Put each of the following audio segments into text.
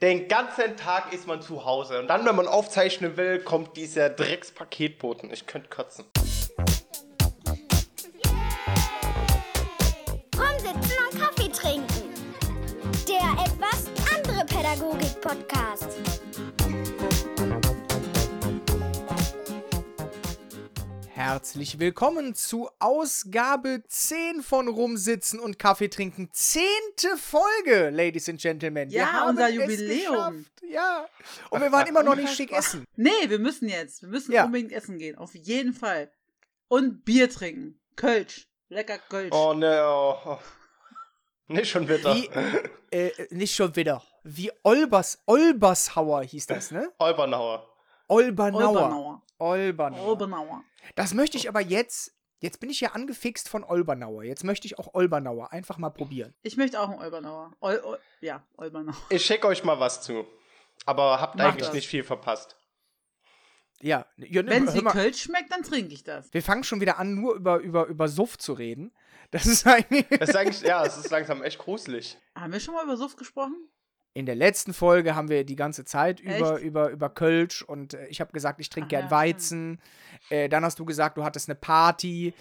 Den ganzen Tag ist man zu Hause. Und dann, wenn man aufzeichnen will, kommt dieser Dreckspaketboten. Ich könnte kotzen. Rumsitzen und Kaffee trinken. Der etwas andere Pädagogik-Podcast. Herzlich willkommen zu Ausgabe 10 von Rumsitzen und Kaffee trinken. Zehnte Folge, Ladies and Gentlemen. Wir Ja, haben unser Jubiläum. Ja. Und wir waren immer noch nicht schick essen. Nee, wir müssen jetzt. Wir müssen Ja. unbedingt essen gehen. Auf jeden Fall. Und Bier trinken. Kölsch. Lecker Kölsch. Oh ne, oh. oh. Nicht schon wieder. Wie, äh, nicht schon wieder. Wie Olbers, Olbershauer hieß das, ne? Olbernauer. Olbernauer. Olbernauer. Olbernauer. Olbernauer. Das möchte ich aber jetzt, jetzt bin ich ja angefixt von Olbernauer. Jetzt möchte ich auch Olbernauer einfach mal probieren. Ich möchte auch einen Olbernauer. Ol, Ol, ja, Olbernauer. Ich schicke euch mal was zu. Aber habt Mach eigentlich das. nicht viel verpasst. Ja, ja ne, Wenn es hör wie mal, Kölsch schmeckt, dann trinke ich das. wir fangen schon wieder an, nur über, über, über Suff zu reden. Das ist eigentlich. Das ist eigentlich, ja, es ist langsam echt gruselig. Haben wir schon mal über Suff gesprochen? In der letzten Folge haben wir die ganze Zeit über, Echt? über, über Kölsch und äh, ich habe gesagt, ich trinke Ach gern ja, Weizen. Äh, dann hast du gesagt, du hattest eine Party,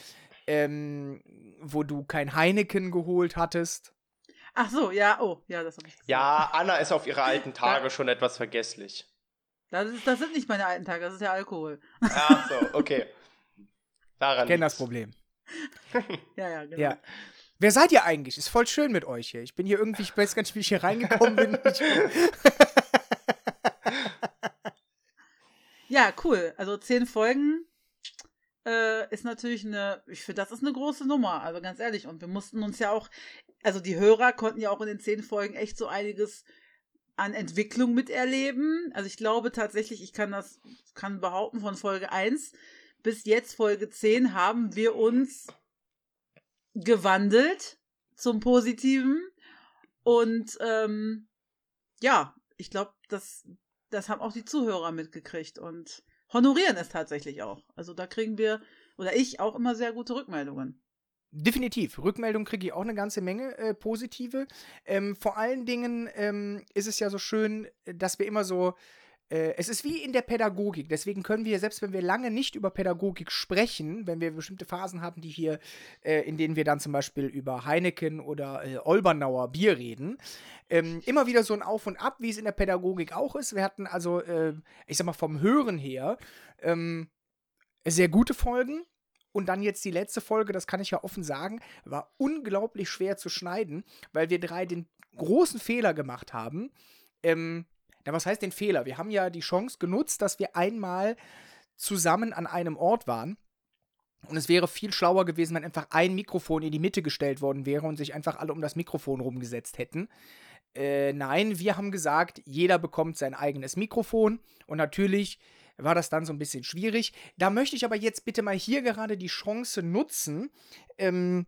ähm, wo du kein Heineken geholt hattest. Ach so, ja, oh, ja, das habe ich gesagt. Ja, Anna ist auf ihre alten Tage schon etwas vergesslich. Das, ist, das sind nicht meine alten Tage, das ist ja Alkohol. Ach so, okay. Daran Ich kenne das. Problem. Ja, ja, genau. Ja. Wer seid ihr eigentlich? Ist voll schön mit euch hier. Ich bin hier irgendwie, ich weiß gar nicht, wie ich hier reingekommen bin. Ja, cool. Also zehn Folgen äh, ist natürlich eine, ich finde, das ist eine große Nummer, also ganz ehrlich. Und wir mussten uns ja auch, also die Hörer konnten ja auch in den zehn Folgen echt so einiges an Entwicklung miterleben. Also ich glaube tatsächlich, ich kann das, kann behaupten, von Folge 1 bis jetzt Folge 10 haben wir uns gewandelt zum Positiven. Und ähm, ja, ich glaube, das, das haben auch die Zuhörer mitgekriegt und honorieren es tatsächlich auch. Also da kriegen wir, oder ich auch immer sehr gute Rückmeldungen. Definitiv. Rückmeldung kriege ich auch eine ganze Menge äh, positive. Ähm, vor allen Dingen ähm, ist es ja so schön, dass wir immer so. Äh, es ist wie in der Pädagogik. Deswegen können wir, selbst wenn wir lange nicht über Pädagogik sprechen, wenn wir bestimmte Phasen haben, die hier, äh, in denen wir dann zum Beispiel über Heineken oder äh, Olbernauer Bier reden, ähm, immer wieder so ein Auf und Ab, wie es in der Pädagogik auch ist. Wir hatten also, äh, ich sag mal, vom Hören her ähm, sehr gute Folgen. Und dann jetzt die letzte Folge, das kann ich ja offen sagen, war unglaublich schwer zu schneiden, weil wir drei den großen Fehler gemacht haben. Ähm, na, was heißt den Fehler? Wir haben ja die Chance genutzt, dass wir einmal zusammen an einem Ort waren. Und es wäre viel schlauer gewesen, wenn einfach ein Mikrofon in die Mitte gestellt worden wäre und sich einfach alle um das Mikrofon rumgesetzt hätten. Äh, nein, wir haben gesagt, jeder bekommt sein eigenes Mikrofon. Und natürlich war das dann so ein bisschen schwierig. Da möchte ich aber jetzt bitte mal hier gerade die Chance nutzen, ähm,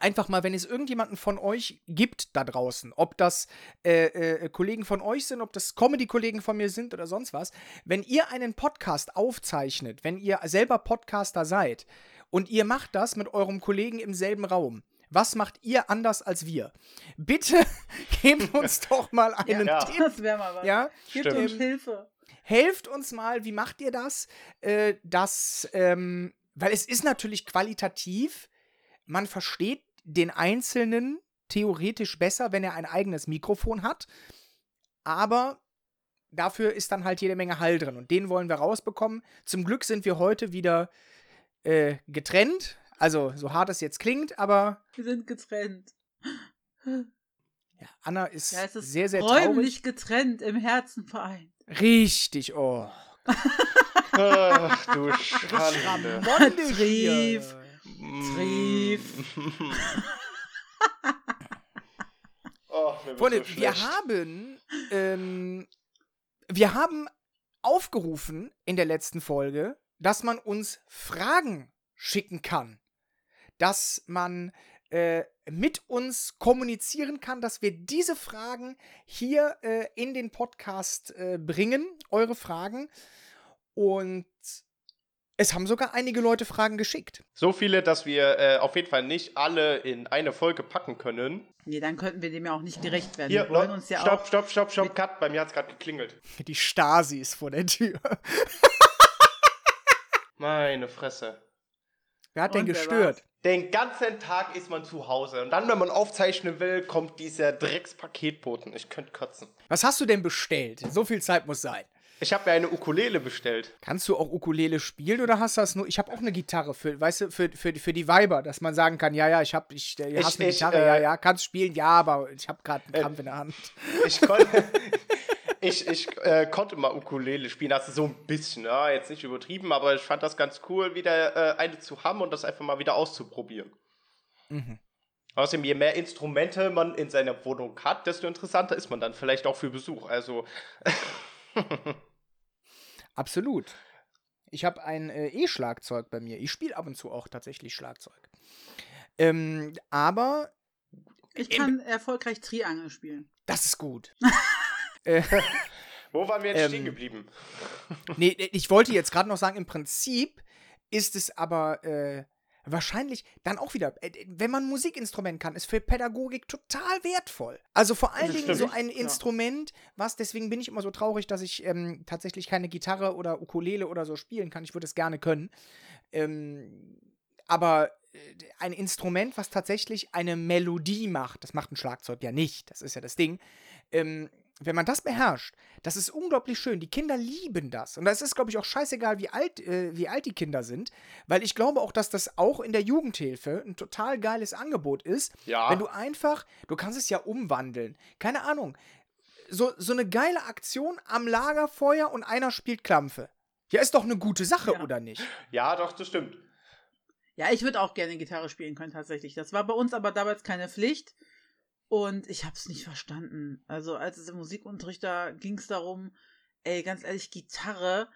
einfach mal, wenn es irgendjemanden von euch gibt da draußen, ob das äh, äh, Kollegen von euch sind, ob das Comedy-Kollegen von mir sind oder sonst was, wenn ihr einen Podcast aufzeichnet, wenn ihr selber Podcaster seid und ihr macht das mit eurem Kollegen im selben Raum, was macht ihr anders als wir? Bitte gebt uns doch mal einen Ja. Tipp. Das wäre mal was. Ja, Stimmt. uns Hilfe. helft uns mal, wie macht ihr das? Äh, das, ähm, weil es ist natürlich qualitativ, man versteht den Einzelnen theoretisch besser, wenn er ein eigenes Mikrofon hat, aber dafür ist dann halt jede Menge Hall drin und den wollen wir rausbekommen. Zum Glück sind wir heute wieder äh, getrennt, also so hart es jetzt klingt, aber Wir sind getrennt. ja, Anna ist, Ja, es ist sehr, sehr traurig. räumlich getrennt, im Herzen vereint. Richtig, oh. Ach, du Schande. Schramonde hier. Trief. Oh, Freunde, so wir haben, ähm, wir haben aufgerufen in der letzten Folge, dass man uns Fragen schicken kann. Dass man äh, mit uns kommunizieren kann, dass wir diese Fragen hier äh, in den Podcast äh, bringen, eure Fragen. Und Es haben sogar einige Leute Fragen geschickt. So viele, dass wir äh, auf jeden Fall nicht alle in eine Folge packen können. Nee, dann könnten wir dem ja auch nicht gerecht werden. Hier, wir wollen uns ja stopp, auch. stopp, stopp, stopp, cut. Bei mir hat es gerade geklingelt. Die Stasi ist vor der Tür. Meine Fresse. Wer hat denn Und wer gestört? war's? Den ganzen Tag ist man zu Hause. Und dann, wenn man aufzeichnen will, kommt dieser Dreckspaketboten. Ich könnte kotzen. Was hast du denn bestellt? So viel Zeit muss sein. Ich habe mir eine Ukulele bestellt. Kannst du auch Ukulele spielen oder hast du das nur? Ich habe auch eine Gitarre für, weißt du, für, für, für die Weiber, dass man sagen kann, ja, ja, ich habe, ich, äh, Ich- hast eine ich, Gitarre, äh, ja, ja, kannst spielen, ja, aber ich habe gerade einen Krampf in der Hand. Ich konnte. Ich, ich äh, konnte mal Ukulele spielen, also so ein bisschen, ja, jetzt nicht übertrieben, aber ich fand das ganz cool, wieder äh, eine zu haben und das einfach mal wieder auszuprobieren. Mhm. Außerdem, je mehr Instrumente man in seiner Wohnung hat, desto interessanter ist man dann vielleicht auch für Besuch. Also, Absolut. Ich habe ein äh, E-Schlagzeug bei mir. Ich spiele ab und zu auch tatsächlich Schlagzeug. Ähm, aber Ich kann erfolgreich Triangel spielen. das ist gut. äh, wo waren wir jetzt Ähm, stehen geblieben? nee, ich wollte jetzt gerade noch sagen, im Prinzip ist es aber äh, wahrscheinlich dann auch wieder, äh, wenn man ein Musikinstrument kann, ist für Pädagogik total wertvoll. Also vor allen Dingen so ein. Instrument, was, deswegen bin ich immer so traurig, dass ich ähm, tatsächlich keine Gitarre oder Ukulele oder so spielen kann. Ich würde es gerne können. Ähm, aber äh, ein Instrument, was tatsächlich eine Melodie macht, das macht ein Schlagzeug ja nicht, das ist ja das Ding. Ähm, wenn man das beherrscht, das ist unglaublich schön. Die Kinder lieben das. Und das ist, glaube ich, auch scheißegal, wie alt, äh, wie alt die Kinder sind. Weil ich glaube auch, dass das auch in der Jugendhilfe ein total geiles Angebot ist. Ja. Wenn du einfach, du kannst es ja umwandeln. Keine Ahnung. So, so eine geile Aktion am Lagerfeuer und einer spielt Klampfe. Ja, ist doch eine gute Sache, Ja. oder nicht? Ja, doch, das stimmt. Ja, ich würde auch gerne Gitarre spielen können, tatsächlich. Das war bei uns aber damals keine Pflicht. Und ich habe es nicht verstanden. Also, als es im Musikunterricht da ging es darum, ey, ganz ehrlich, Gitarre,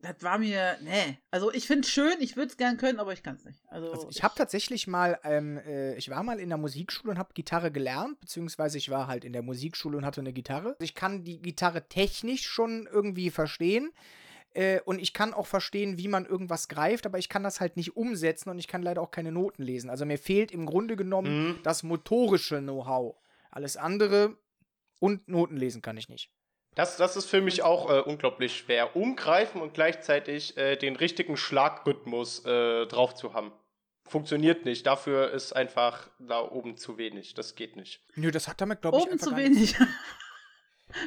das war mir, nee. Also, ich finde es schön, ich würde es gern können, aber ich kann es nicht. Also, Also ich habe tatsächlich mal, ähm, äh, ich war mal in der Musikschule und habe Gitarre gelernt, beziehungsweise ich war halt in der Musikschule und hatte eine Gitarre. Ich kann die Gitarre technisch schon irgendwie verstehen. Äh, und ich kann auch verstehen, wie man irgendwas greift, aber ich kann das halt nicht umsetzen und ich kann leider auch keine Noten lesen. Also mir fehlt im Grunde genommen Mhm. das motorische Know-how. Alles andere und Noten lesen kann ich nicht. Das, das ist für mich auch äh, unglaublich schwer. Umgreifen und gleichzeitig äh, den richtigen Schlagrhythmus äh, drauf zu haben. Funktioniert nicht. Dafür ist einfach da oben zu wenig. Das geht nicht. Nö, das hat damit, glaube ich, oben einfach zu wenig.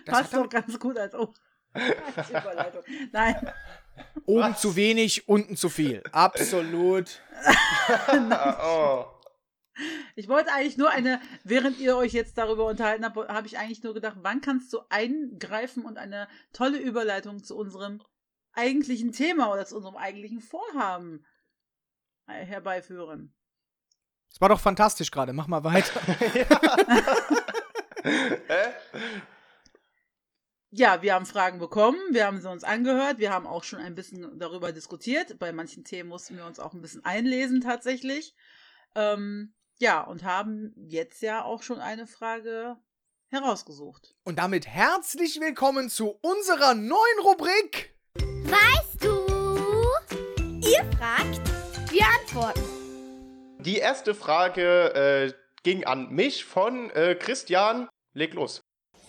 Das Passt doch ganz gut als oh. Nein. oben Was? zu wenig, unten zu viel. Absolut. Ah, oh. Ich wollte eigentlich nur eine, während ihr euch jetzt darüber unterhalten habt, habe ich eigentlich nur gedacht, wann kannst du eingreifen und eine tolle Überleitung zu unserem eigentlichen Thema oder zu unserem eigentlichen Vorhaben äh, herbeiführen. Das war doch fantastisch gerade. Mach mal weiter. Hä? Ja, wir haben Fragen bekommen, wir haben sie uns angehört, wir haben auch schon ein bisschen darüber diskutiert. Bei manchen Themen mussten wir uns auch ein bisschen einlesen tatsächlich. Ähm, ja, und haben jetzt ja auch schon eine Frage herausgesucht. Und damit herzlich willkommen zu unserer neuen Rubrik. Weißt du? Ihr fragt, wir antworten. Die erste Frage äh, ging an mich von äh, Christian. Leg los.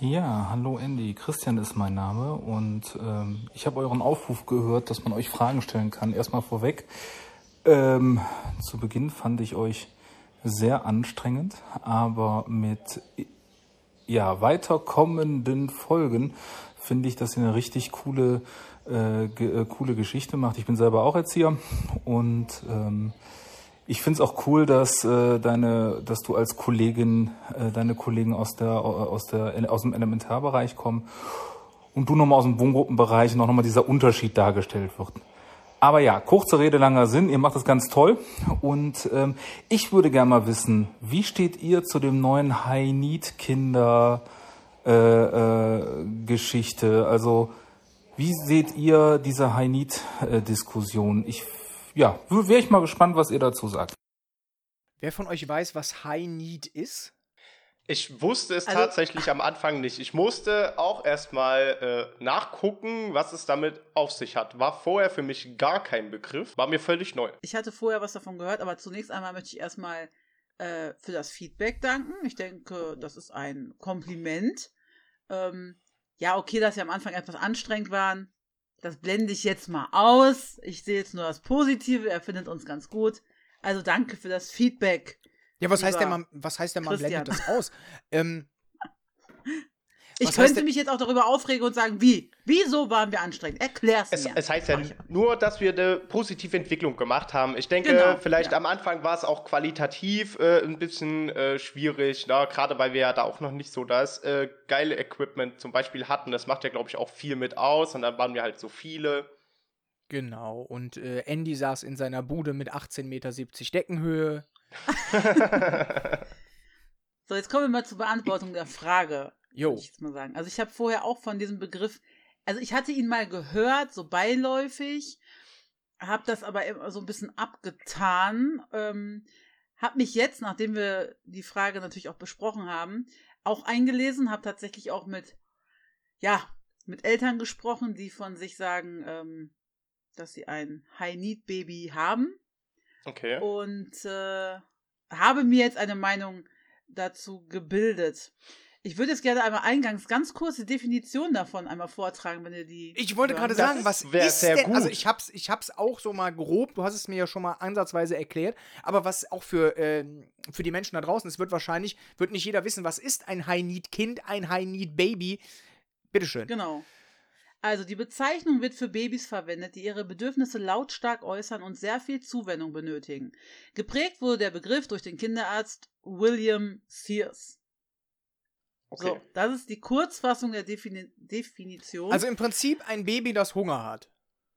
Ja, hallo Andy, Christian ist mein Name und ähm, ich habe euren Aufruf gehört, dass man euch Fragen stellen kann. Erstmal vorweg, ähm, zu Beginn fand ich euch sehr anstrengend, aber mit ja, weiterkommenden Folgen finde ich, dass ihr eine richtig coole, äh, ge äh, coole Geschichte macht. Ich bin selber auch Erzieher und ähm, ich finde es auch cool, dass äh, deine, dass du als Kollegin, äh, deine Kollegen aus der aus der aus dem Elementarbereich kommen und du nochmal aus dem Wohngruppenbereich und auch nochmal dieser Unterschied dargestellt wird. Aber ja, kurze Rede, langer Sinn. Ihr macht das ganz toll. Und ähm, ich würde gerne mal wissen, wie steht ihr zu dem neuen High Need Kinder äh, äh? Also wie seht ihr diese High Need äh? Ich ja, wäre ich mal gespannt, was ihr dazu sagt. Wer von euch weiß, was High Need ist? Ich wusste es Also- tatsächlich am Anfang nicht. Ich musste auch erstmal äh, nachgucken, was es damit auf sich hat. War vorher für mich gar kein Begriff, war mir völlig neu. Ich hatte vorher was davon gehört, aber zunächst einmal möchte ich erstmal äh, für das Feedback danken. Ich denke, das ist ein Kompliment. Ähm, ja, okay, dass wir am Anfang etwas anstrengend waren. Das blende ich jetzt mal aus. Ich sehe jetzt nur das Positive. Er findet uns ganz gut. Also danke für das Feedback. Ja, was heißt denn, man, was heißt denn, man Christian. blendet das aus? ähm, Ich Was heißt könnte mich jetzt auch darüber aufregen und sagen, wie? Wieso waren wir anstrengend? Erklär's Es, mir. es heißt ja nur, dass wir eine positive Entwicklung gemacht haben. Ich denke, Genau, vielleicht ja. am Anfang war es auch qualitativ äh, ein bisschen äh, schwierig, na, gerade weil wir ja da auch noch nicht so das äh, geile Equipment zum Beispiel hatten. Das macht ja, glaube ich, auch viel mit aus und dann waren wir halt so viele. genau. Und äh, Andy saß in seiner Bude mit 18,70 Meter Deckenhöhe. So, jetzt kommen wir mal zur Beantwortung der Frage. Jo. würde ich jetzt mal sagen. Also ich habe vorher auch von diesem Begriff, also ich hatte ihn mal gehört, so beiläufig, habe das aber immer so ein bisschen abgetan, ähm, habe mich jetzt, nachdem wir die Frage natürlich auch besprochen haben, auch eingelesen, habe tatsächlich auch mit, ja, mit Eltern gesprochen, die von sich sagen, ähm, dass sie ein High-Need-Baby haben Okay. und äh, habe mir jetzt eine Meinung dazu gebildet. Ich würde jetzt gerne einmal eingangs ganz kurz die Definition davon einmal vortragen, wenn ihr die. Ich wollte gerade das sagen, was ist sehr denn, also gut. ich hab's, ich hab's auch so mal grob, du hast es mir ja schon mal ansatzweise erklärt, aber was auch für, ähm, für die Menschen da draußen, es wird wahrscheinlich, wird nicht jeder wissen, was ist ein High-Need-Kind, ein High-Need-Baby. Bitteschön. Genau. Also die Bezeichnung wird für Babys verwendet, die ihre Bedürfnisse lautstark äußern und sehr viel Zuwendung benötigen. Geprägt wurde der Begriff durch den Kinderarzt William Sears. Okay. So, das ist die Kurzfassung der Defini Definition. Also im Prinzip ein Baby, das Hunger hat.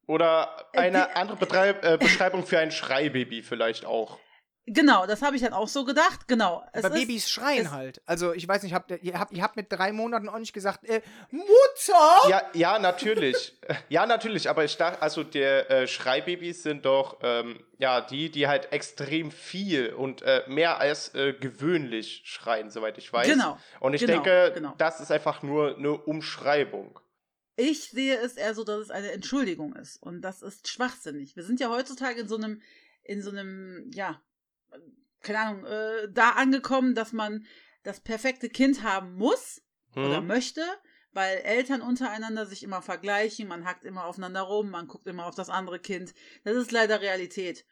Oder Äh, eine die- andere Betreib äh, Beschreibung für ein Schreibaby vielleicht auch. Genau, das habe ich dann auch so gedacht. Genau. Es Aber ist- Babys schreien es- halt. Also ich weiß nicht, habt, ihr, habt, ihr habt mit drei Monaten auch nicht gesagt, äh, Mutter! Ja, ja, natürlich. ja, natürlich. Aber ich dachte, also der äh, Schreibabys sind doch ähm, ja die, die halt extrem viel und äh, mehr als äh, gewöhnlich schreien, soweit ich weiß. Genau. Und ich genau, denke, genau. das ist einfach nur eine Umschreibung. Ich sehe es eher so, dass es eine Entschuldigung ist. Und das ist schwachsinnig. Wir sind ja heutzutage in so einem, in so einem, ja, keine Ahnung, äh, da angekommen, dass man das perfekte Kind haben muss oder Hm? möchte, weil Eltern untereinander sich immer vergleichen, man hackt immer aufeinander rum, man guckt immer auf das andere Kind. Das ist leider Realität.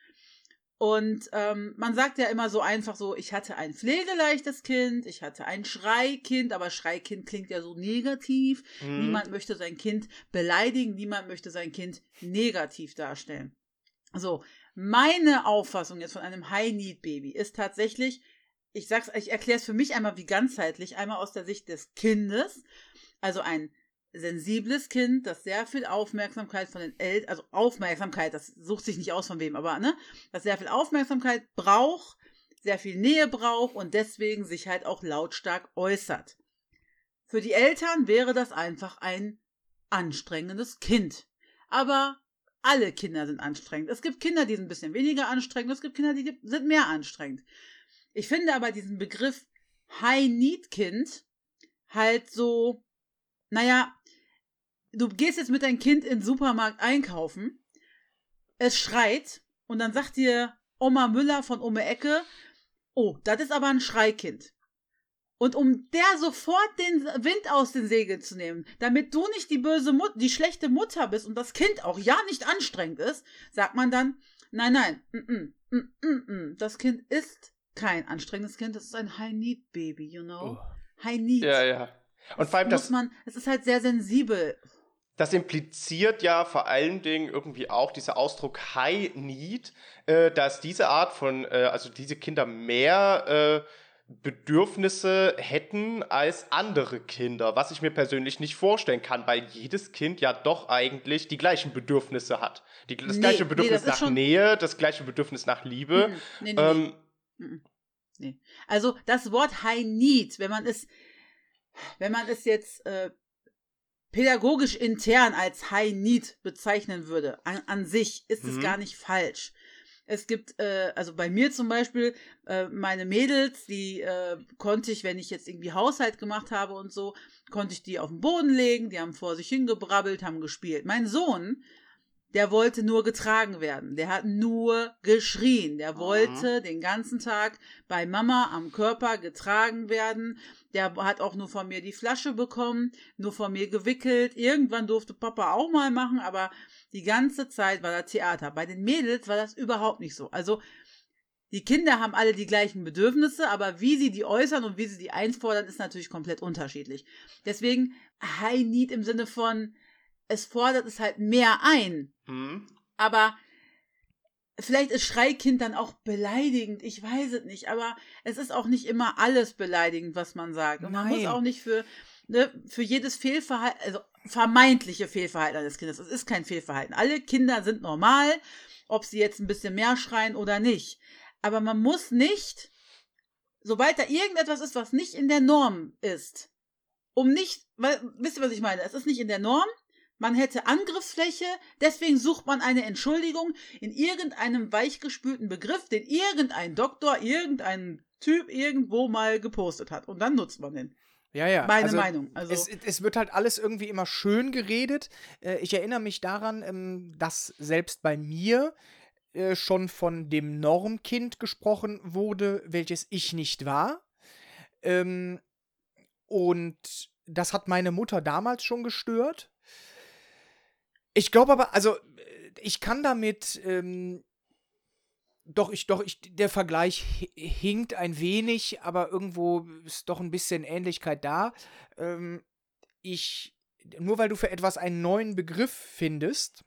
Und ähm, man sagt ja immer so einfach so, ich hatte ein pflegeleichtes Kind, ich hatte ein Schreikind, aber Schreikind klingt ja so negativ. Hm? Niemand möchte sein Kind beleidigen, niemand möchte sein Kind negativ darstellen. So, meine Auffassung jetzt von einem High-Need-Baby ist tatsächlich, ich sag's, ich erkläre es für mich einmal wie ganzheitlich, einmal aus der Sicht des Kindes, also ein sensibles Kind, das sehr viel Aufmerksamkeit von den Eltern, also Aufmerksamkeit, das sucht sich nicht aus von wem, aber ne, das sehr viel Aufmerksamkeit braucht, sehr viel Nähe braucht und deswegen sich halt auch lautstark äußert. Für die Eltern wäre das einfach ein anstrengendes Kind. Aber alle Kinder sind anstrengend. Es gibt Kinder, die sind ein bisschen weniger anstrengend, es gibt Kinder, die sind mehr anstrengend. Ich finde aber diesen Begriff High-Need-Kind halt so, naja, du gehst jetzt mit deinem Kind in den Supermarkt einkaufen, es schreit und dann sagt dir Oma Müller von Ome Ecke, oh, das ist aber ein Schreikind. Und um der sofort den Wind aus den Segeln zu nehmen, damit du nicht die böse Mut die schlechte Mutter bist und das Kind auch ja nicht anstrengend ist, sagt man dann, nein, nein, mm, mm, mm, mm, mm, das Kind ist kein anstrengendes Kind, das ist ein High-Need-Baby, you know? Oh. High-Need. Ja, ja. Und vor allem muss das, man, es ist halt sehr sensibel. das impliziert ja vor allen Dingen irgendwie auch dieser Ausdruck High Need, äh, dass diese Art von, äh, also diese Kinder mehr äh, Bedürfnisse hätten als andere Kinder, was ich mir persönlich nicht vorstellen kann, weil jedes Kind ja doch eigentlich die gleichen Bedürfnisse hat. Die, das Nee, gleiche nee, Bedürfnis das ist nach Nähe, das gleiche Bedürfnis nach Liebe. Mhm. Nee, nee, nee. Ähm, Mhm. Nee. Also das Wort High Need, wenn man es, wenn man es jetzt äh, pädagogisch intern als High Need bezeichnen würde, an, an sich ist es Mhm. gar nicht falsch. Es gibt, äh, also bei mir zum Beispiel, äh, meine Mädels, die äh, konnte ich, wenn ich jetzt irgendwie Haushalt gemacht habe und so, konnte ich die auf den Boden legen, die haben vor sich hingebrabbelt, haben gespielt. Mein Sohn, der wollte nur getragen werden. Der hat nur geschrien. Der wollte mhm. den ganzen Tag bei Mama am Körper getragen werden. Der hat auch nur von mir die Flasche bekommen, nur von mir gewickelt. Irgendwann durfte Papa auch mal machen, aber die ganze Zeit war da Theater. Bei den Mädels war das überhaupt nicht so. Also die Kinder haben alle die gleichen Bedürfnisse, aber wie sie die äußern und wie sie die einfordern, ist natürlich komplett unterschiedlich. Deswegen High Need im Sinne von, es fordert es halt mehr ein. Mhm. Aber vielleicht ist Schreikind dann auch beleidigend, ich weiß es nicht, aber es ist auch nicht immer alles beleidigend, was man sagt. Und man muss auch nicht für, ne, für jedes Fehlverhalten, also vermeintliche Fehlverhalten eines Kindes, es ist kein Fehlverhalten. Alle Kinder sind normal, ob sie jetzt ein bisschen mehr schreien oder nicht. Aber man muss nicht, sobald da irgendetwas ist, was nicht in der Norm ist, um nicht, weil, wisst ihr, was ich meine? Es ist nicht in der Norm, man hätte Angriffsfläche, deswegen sucht man eine Entschuldigung in irgendeinem weichgespülten Begriff, den irgendein Doktor, irgendein Typ irgendwo mal gepostet hat. Und dann nutzt man den. Ja, ja. Meine also, Meinung. Also es, es, wird halt alles irgendwie immer schön geredet. Äh, ich erinnere mich daran, ähm, dass selbst bei mir äh, schon von dem Normkind gesprochen wurde, welches ich nicht war. Ähm, und das hat meine Mutter damals schon gestört. Ich glaube aber, also äh, ich kann damit, ähm, doch, ich, doch, ich, der Vergleich hinkt ein wenig, aber irgendwo ist doch ein bisschen Ähnlichkeit da. Ähm, ich, nur weil du für etwas einen neuen Begriff findest,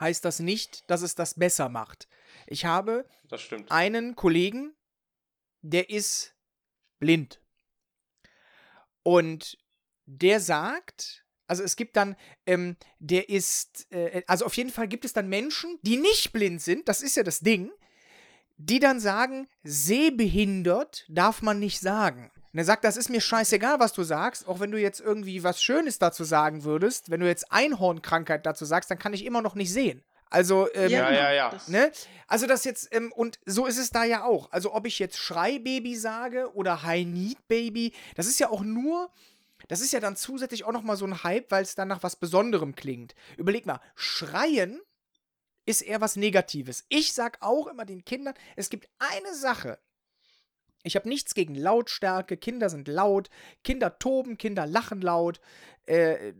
heißt das nicht, dass es das besser macht. Ich habe einen Kollegen, der ist blind. Und der sagt, also es gibt dann, ähm, der ist, äh, also auf jeden Fall gibt es dann Menschen, die nicht blind sind, das ist ja das Ding, die dann sagen, sehbehindert darf man nicht sagen. Und er sagt, das ist mir scheißegal, was du sagst, auch wenn du jetzt irgendwie was Schönes dazu sagen würdest, wenn du jetzt Einhornkrankheit dazu sagst, dann kann ich immer noch nicht sehen. Also, ähm, ja, ja, ja. Ne? Also, das jetzt, ähm, und so ist es da ja auch. Also, ob ich jetzt Schreibaby sage oder High Need Baby, das ist ja auch nur das ist ja dann zusätzlich auch nochmal so ein Hype, weil es dann nach was Besonderem klingt. Überleg mal, schreien ist eher was Negatives. Ich sag auch immer den Kindern, es gibt eine Sache. Ich habe nichts gegen Lautstärke. Kinder sind laut. Kinder toben, Kinder lachen laut. Äh,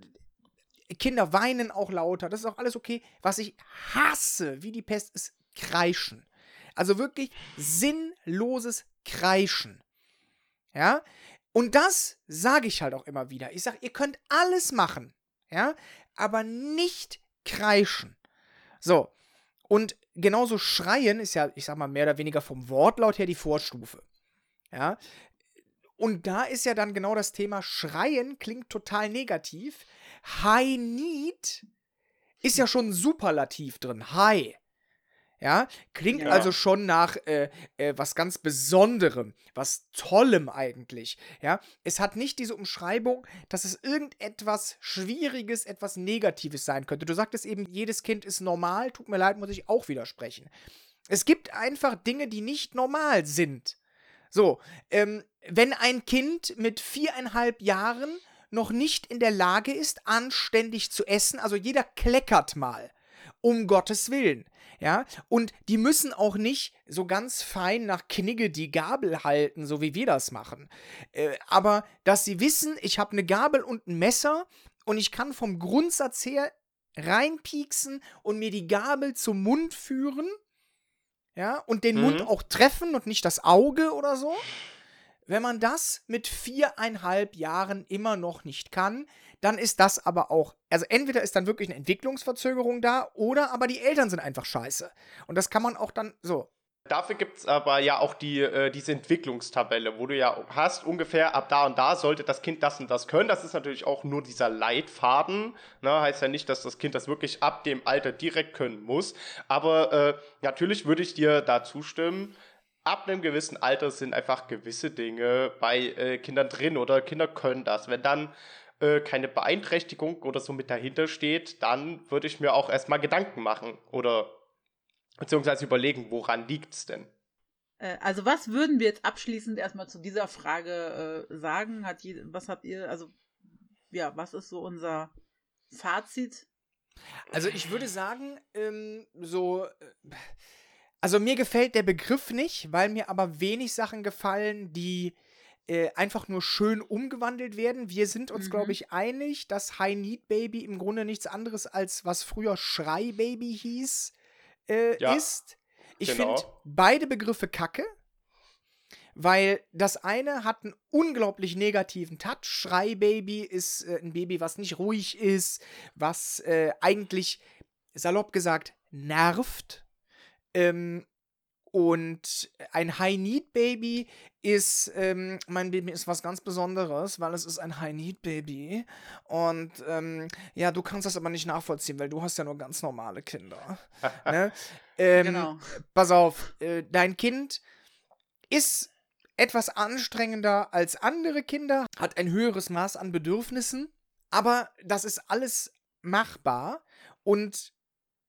Kinder weinen auch lauter. Das ist auch alles okay. Was ich hasse, wie die Pest, ist Kreischen. Also wirklich sinnloses Kreischen. Ja, und das sage ich halt auch immer wieder. Ich sage, ihr könnt alles machen, ja, aber nicht kreischen. So. Und genauso schreien ist ja, ich sag mal, mehr oder weniger vom Wortlaut her die Vorstufe. Ja. Und da ist ja dann genau das Thema, schreien klingt total negativ. High need ist ja schon superlativ drin. High. Ja, klingt ja. also schon nach äh, äh, was ganz Besonderem, was Tollem eigentlich. Ja, es hat nicht diese Umschreibung, dass es irgendetwas Schwieriges, etwas Negatives sein könnte. Du sagtest eben, jedes Kind ist normal. Tut mir leid, muss ich auch widersprechen. Es gibt einfach Dinge, die nicht normal sind. So, ähm, wenn ein Kind mit viereinhalb Jahren noch nicht in der Lage ist, anständig zu essen, also jeder kleckert mal, um Gottes Willen. Ja, und die müssen auch nicht so ganz fein nach Knigge die Gabel halten, so wie wir das machen. Äh, aber dass sie wissen, ich habe eine Gabel und ein Messer und ich kann vom Grundsatz her reinpieksen und mir die Gabel zum Mund führen, ja, und den mhm. Mund auch treffen und nicht das Auge oder so. Wenn man das mit viereinhalb Jahren immer noch nicht kann, dann ist das aber auch, also entweder ist dann wirklich eine Entwicklungsverzögerung da oder aber die Eltern sind einfach scheiße. Und das kann man auch dann so. Dafür gibt es aber ja auch die, äh, diese Entwicklungstabelle, wo du ja hast, ungefähr ab da und da sollte das Kind das und das können. Das ist natürlich auch nur dieser Leitfaden. Ne? Heißt ja nicht, dass das Kind das wirklich ab dem Alter direkt können muss. Aber äh, natürlich würde ich dir da zustimmen. Ab einem gewissen Alter sind einfach gewisse Dinge bei äh, Kindern drin oder Kinder können das. Wenn dann äh, keine Beeinträchtigung oder so mit dahinter steht, dann würde ich mir auch erstmal Gedanken machen oder Beziehungsweise überlegen, woran liegt es denn? Äh, also was würden wir jetzt abschließend erstmal zu dieser Frage äh, sagen? Hat je, was habt ihr, also ja, was ist so unser Fazit? Also ich würde sagen, ähm, so, äh, also mir gefällt der Begriff nicht, weil mir aber wenig Sachen gefallen, die äh, einfach nur schön umgewandelt werden. Wir sind uns, Mhm. glaube ich, einig, dass High Need Baby im Grunde nichts anderes als was früher Schrei Baby hieß, äh, Ja, ist. Ich genau. finde beide Begriffe kacke. Weil das eine hat einen unglaublich negativen Touch. Schrei-Baby ist äh, ein Baby, was nicht ruhig ist, was äh, eigentlich, salopp gesagt, nervt. Ähm, und ein High-Need-Baby ist, ähm, mein Baby ist was ganz Besonderes, weil es ist ein High-Need-Baby. Und ähm, ja, du kannst das aber nicht nachvollziehen, weil du hast ja nur ganz normale Kinder. ne? ähm, genau. pass auf, äh, dein Kind ist etwas anstrengender als andere Kinder, hat ein höheres Maß an Bedürfnissen, aber das ist alles machbar und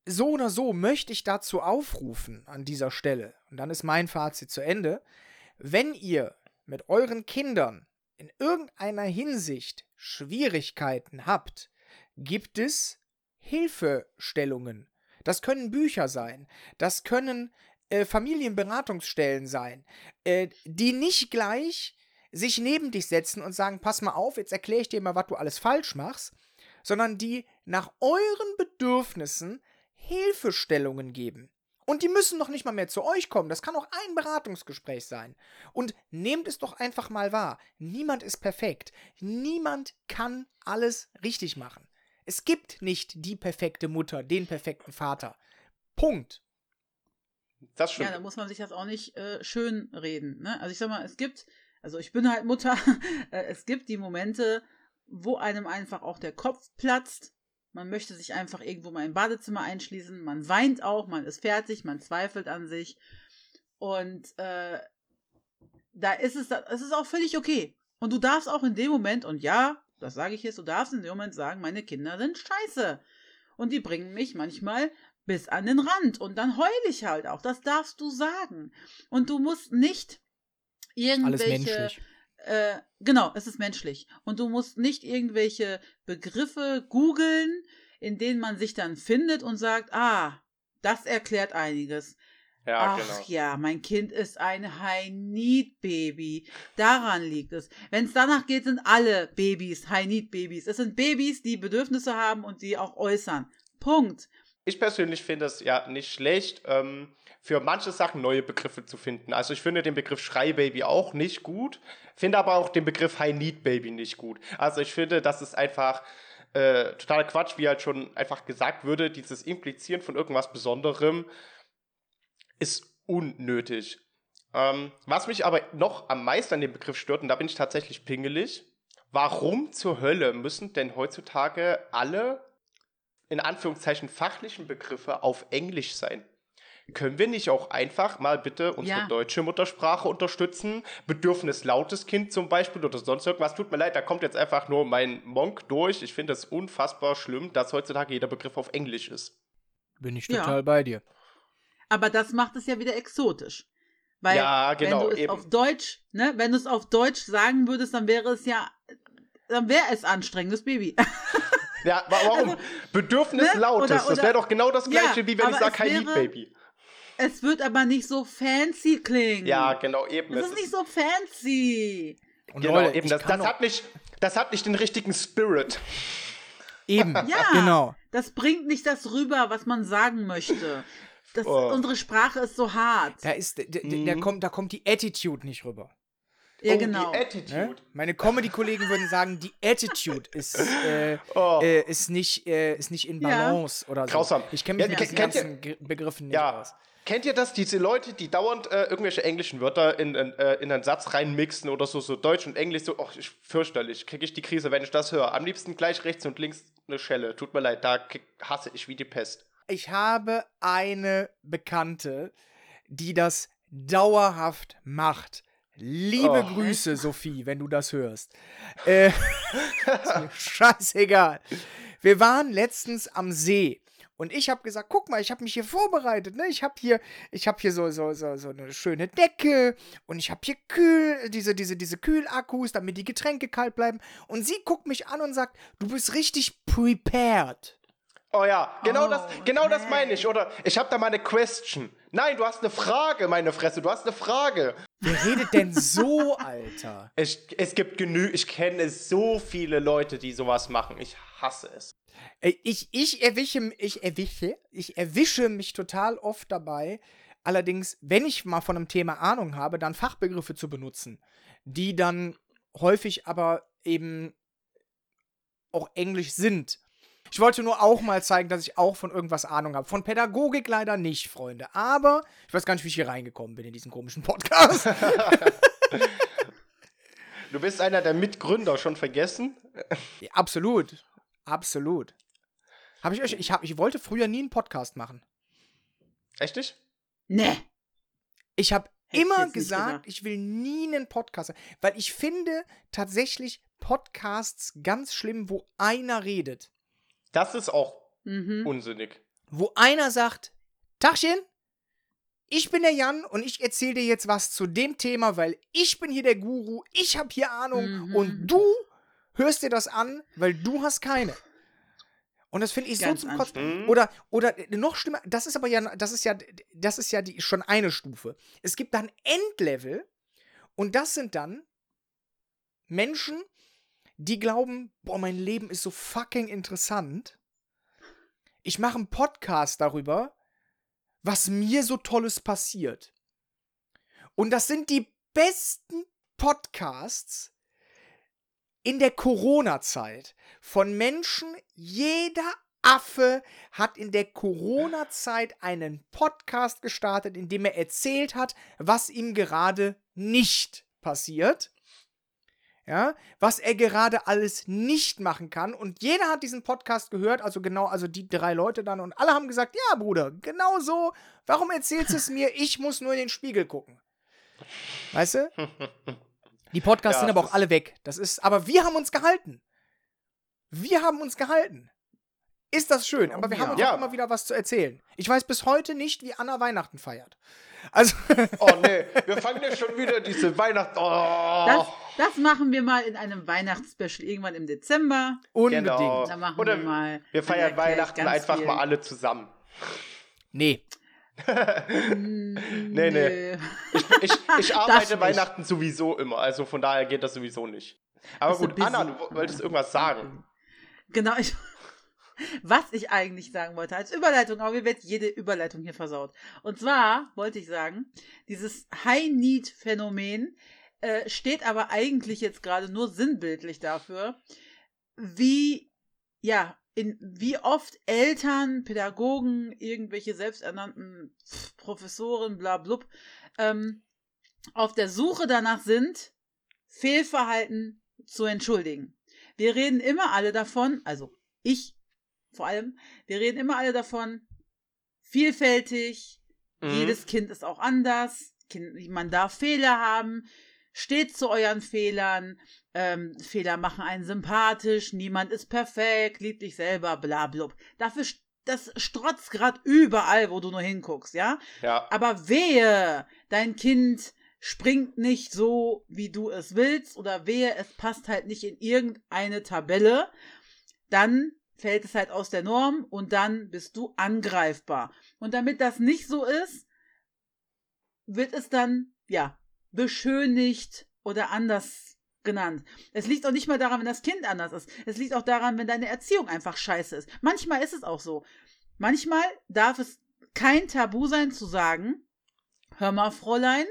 so oder so möchte ich dazu aufrufen an dieser Stelle, und dann ist mein Fazit zu Ende, wenn ihr mit euren Kindern in irgendeiner Hinsicht Schwierigkeiten habt, gibt es Hilfestellungen. Das können Bücher sein, das können äh, Familienberatungsstellen sein, äh, die nicht gleich sich neben dich setzen und sagen, pass mal auf, jetzt erkläre ich dir mal, was du alles falsch machst, sondern die nach euren Bedürfnissen Hilfestellungen geben. Und die müssen noch nicht mal mehr zu euch kommen. Das kann auch ein Beratungsgespräch sein. Und nehmt es doch einfach mal wahr. Niemand ist perfekt. Niemand kann alles richtig machen. Es gibt nicht die perfekte Mutter, den perfekten Vater. Punkt. Das Ja, stimmt. da muss man sich das auch nicht äh, schön reden. Ne? Also ich sag mal, es gibt, also ich bin halt Mutter, äh, es gibt die Momente, wo einem einfach auch der Kopf platzt. Man möchte sich einfach irgendwo mal im Badezimmer einschließen. Man weint auch, man ist fertig, man zweifelt an sich. Und äh, da ist es, es ist auch völlig okay. Und du darfst auch in dem Moment, und ja, das sage ich jetzt, du darfst in dem Moment sagen, meine Kinder sind scheiße. Und die bringen mich manchmal bis an den Rand. Und dann heul ich halt auch. Das darfst du sagen. Und du musst nicht irgendwelche. Äh, genau, es ist menschlich. Und du musst nicht irgendwelche Begriffe googeln, in denen man sich dann findet und sagt, ah, das erklärt einiges. Ja, Ach genau. ja, mein Kind ist ein High-Need-Baby. Daran liegt es. Wenn es danach geht, sind alle Babys High-Need-Babys. Es sind Babys, die Bedürfnisse haben und die auch äußern. Punkt. Ich persönlich finde es ja nicht schlecht, ähm, für manche Sachen neue Begriffe zu finden. Also ich finde den Begriff Schreibaby auch nicht gut, finde aber auch den Begriff High Need Baby nicht gut. Also ich finde, das ist einfach äh, totaler Quatsch, wie halt schon einfach gesagt würde, dieses Implizieren von irgendwas Besonderem ist unnötig. Ähm, was mich aber noch am meisten an dem Begriff stört, und da bin ich tatsächlich pingelig, warum zur Hölle müssen denn heutzutage alle in Anführungszeichen fachlichen Begriffe auf Englisch sein. Können wir nicht auch einfach mal bitte unsere Ja. deutsche Muttersprache unterstützen? Bedürfnis lautes Kind zum Beispiel oder sonst irgendwas. Tut mir leid, da kommt jetzt einfach nur mein Monk durch. Ich finde es unfassbar schlimm, dass heutzutage jeder Begriff auf Englisch ist. Bin ich Ja. total bei dir. Aber das macht es ja wieder exotisch. Weil Ja, genau, wenn du es eben. auf Deutsch, ne, wenn du es auf Deutsch sagen würdest, dann wäre es ja, dann wäre es anstrengendes Baby. Ja, wa- warum? Also, Bedürfnis ne? lautes. Oder- das oder- wäre doch genau das Ja, gleiche, wie wenn ich sage, es kein Need wäre- Baby. es wird aber nicht so fancy klingen. Ja, genau, eben. Das Es ist nicht so fancy. Und Genau, Leute, eben. Das, das, hat nicht, das hat nicht den richtigen Spirit. eben. Ja. Genau. Das bringt nicht das rüber, was man sagen möchte. Das, Oh. Unsere Sprache ist so hart. Da, ist, d- d- da, Mhm. kommt, da kommt die Attitude nicht rüber. Ja, oh, genau. Die Ne? Attitude. Meine Comedy-Kollegen würden sagen, die Attitude ist, äh, Oh. äh, ist, nicht, äh, ist nicht in Ja. Balance oder so. Grausam. Ich kenne mich Ja, mit diesen kennt ihr- ganzen Ge- Begriffen nicht Ja. aus. Kennt ihr das, diese Leute, die dauernd äh, irgendwelche englischen Wörter in, in, äh, in einen Satz reinmixen oder so, so Deutsch und Englisch, so, ach, ich, fürchterlich, kriege ich die Krise, wenn ich das höre. Am liebsten gleich rechts und links eine Schelle. Tut mir leid, da krieg, hasse ich wie die Pest. Ich habe eine Bekannte, die das dauerhaft macht. Liebe Oh. Grüße, Sophie, wenn du das hörst. Äh, scheißegal. Wir waren letztens am See Und ich habe gesagt, guck mal, ich habe mich hier vorbereitet, ne? Ich habe hier, ich habe hier so, so, so, so eine schöne Decke und ich habe hier Kühl, diese, diese, diese Kühlakkus, damit die Getränke kalt bleiben. Und sie guckt mich an und sagt, du bist richtig prepared. Oh ja, genau Oh, das, genau das okay. meine ich, oder? Ich habe da mal eine Question. Nein, du hast eine Frage, meine Fresse, du hast eine Frage. Wer redet denn so, Alter? Ich, es gibt genü, ich kenne so viele Leute, die sowas machen. Ich hasse es. Ich, ich erwische, ich erwische, ich erwische mich total oft dabei, allerdings, wenn ich mal von einem Thema Ahnung habe, dann Fachbegriffe zu benutzen, die dann häufig aber eben auch Englisch sind. Ich wollte nur auch mal zeigen, dass ich auch von irgendwas Ahnung habe. Von Pädagogik leider nicht, Freunde. Aber ich weiß gar nicht, wie ich hier reingekommen bin in diesen komischen Podcast. Du bist einer der Mitgründer, schon vergessen? Ja, absolut. Absolut. Habe ich euch, ich, hab, ich wollte früher nie einen Podcast machen. Echt nicht? Nee. Ich habe immer gesagt, ich will nie einen Podcast, weil ich finde tatsächlich Podcasts ganz schlimm, wo einer redet, Das ist auch Mhm. unsinnig. wo einer sagt, Tachchen, ich bin der Jan und ich erzähle dir jetzt was zu dem Thema, weil ich bin hier der Guru, ich habe hier Ahnung Mhm. und du hörst dir das an, weil du hast keine. Und das finde ich so Ganz zum Kotzen. Oder, oder noch schlimmer, das ist aber ja, das ist ja, das ist ja die, schon eine Stufe. Es gibt dann Endlevel und das sind dann Menschen, die glauben, boah, mein Leben ist so fucking interessant. Ich mache einen Podcast darüber, was mir so Tolles passiert. Und das sind die besten Podcasts in der Corona-Zeit von Menschen. Jeder Affe hat in der Corona-Zeit einen Podcast gestartet, in dem er erzählt hat, was ihm gerade nicht passiert. Ja, was er gerade alles nicht machen kann. Und jeder hat diesen Podcast gehört, also genau, also die drei Leute dann. Und alle haben gesagt, ja, Bruder, genau so. Warum erzählst du es mir? Ich muss nur in den Spiegel gucken. Weißt du? Die Podcasts Ja, sind aber auch alle weg. Das ist, aber wir haben uns gehalten. Wir haben uns gehalten. Ist das schön, aber wir Ja. haben uns Ja. auch immer wieder was zu erzählen. Ich weiß bis heute nicht, wie Anna Weihnachten feiert. Also, Oh nee, wir fangen ja schon wieder diese Weihnachten. Das, Oh, das machen wir mal in einem Weihnachtsspecial irgendwann im Dezember. unbedingt. Genau. Da machen Oder wir mal. wir feiern ich Weihnachten einfach viel. mal alle zusammen. Nee. Nee, nee. Nö. Ich, ich arbeite. Weihnachten sowieso immer, also von daher geht das sowieso nicht. Aber Bist du gut, Anna, du wolltest irgendwas sagen. Genau, ich, was ich eigentlich sagen wollte als Überleitung, aber mir wird jede Überleitung hier versaut. Und zwar wollte ich sagen, dieses High-Need-Phänomen äh, steht aber eigentlich jetzt gerade nur sinnbildlich dafür, wie, ja, in, wie oft Eltern, Pädagogen, irgendwelche selbsternannten Professoren, bla blub, ähm, auf der Suche danach sind, Fehlverhalten zu entschuldigen. Wir reden immer alle davon, also ich vor allem, wir reden immer alle davon, vielfältig, Mhm. jedes Kind ist auch anders, kind, man darf Fehler haben, steht zu euren Fehlern, ähm, Fehler machen einen sympathisch, niemand ist perfekt, lieb dich selber, bla blub. Dafür, das strotzt gerade überall, wo du nur hinguckst, ja? Ja. Aber wehe, dein Kind springt nicht so, wie du es willst, oder wehe, es passt halt nicht in irgendeine Tabelle, dann fällt es halt aus der Norm und dann bist du angreifbar. Und damit das nicht so ist, wird es dann, ja, beschönigt oder anders genannt. Es liegt auch nicht mal daran, wenn das Kind anders ist. Es liegt auch daran, wenn deine Erziehung einfach scheiße ist. Manchmal ist es auch so. Manchmal darf es kein Tabu sein zu sagen, hör mal, Fräulein,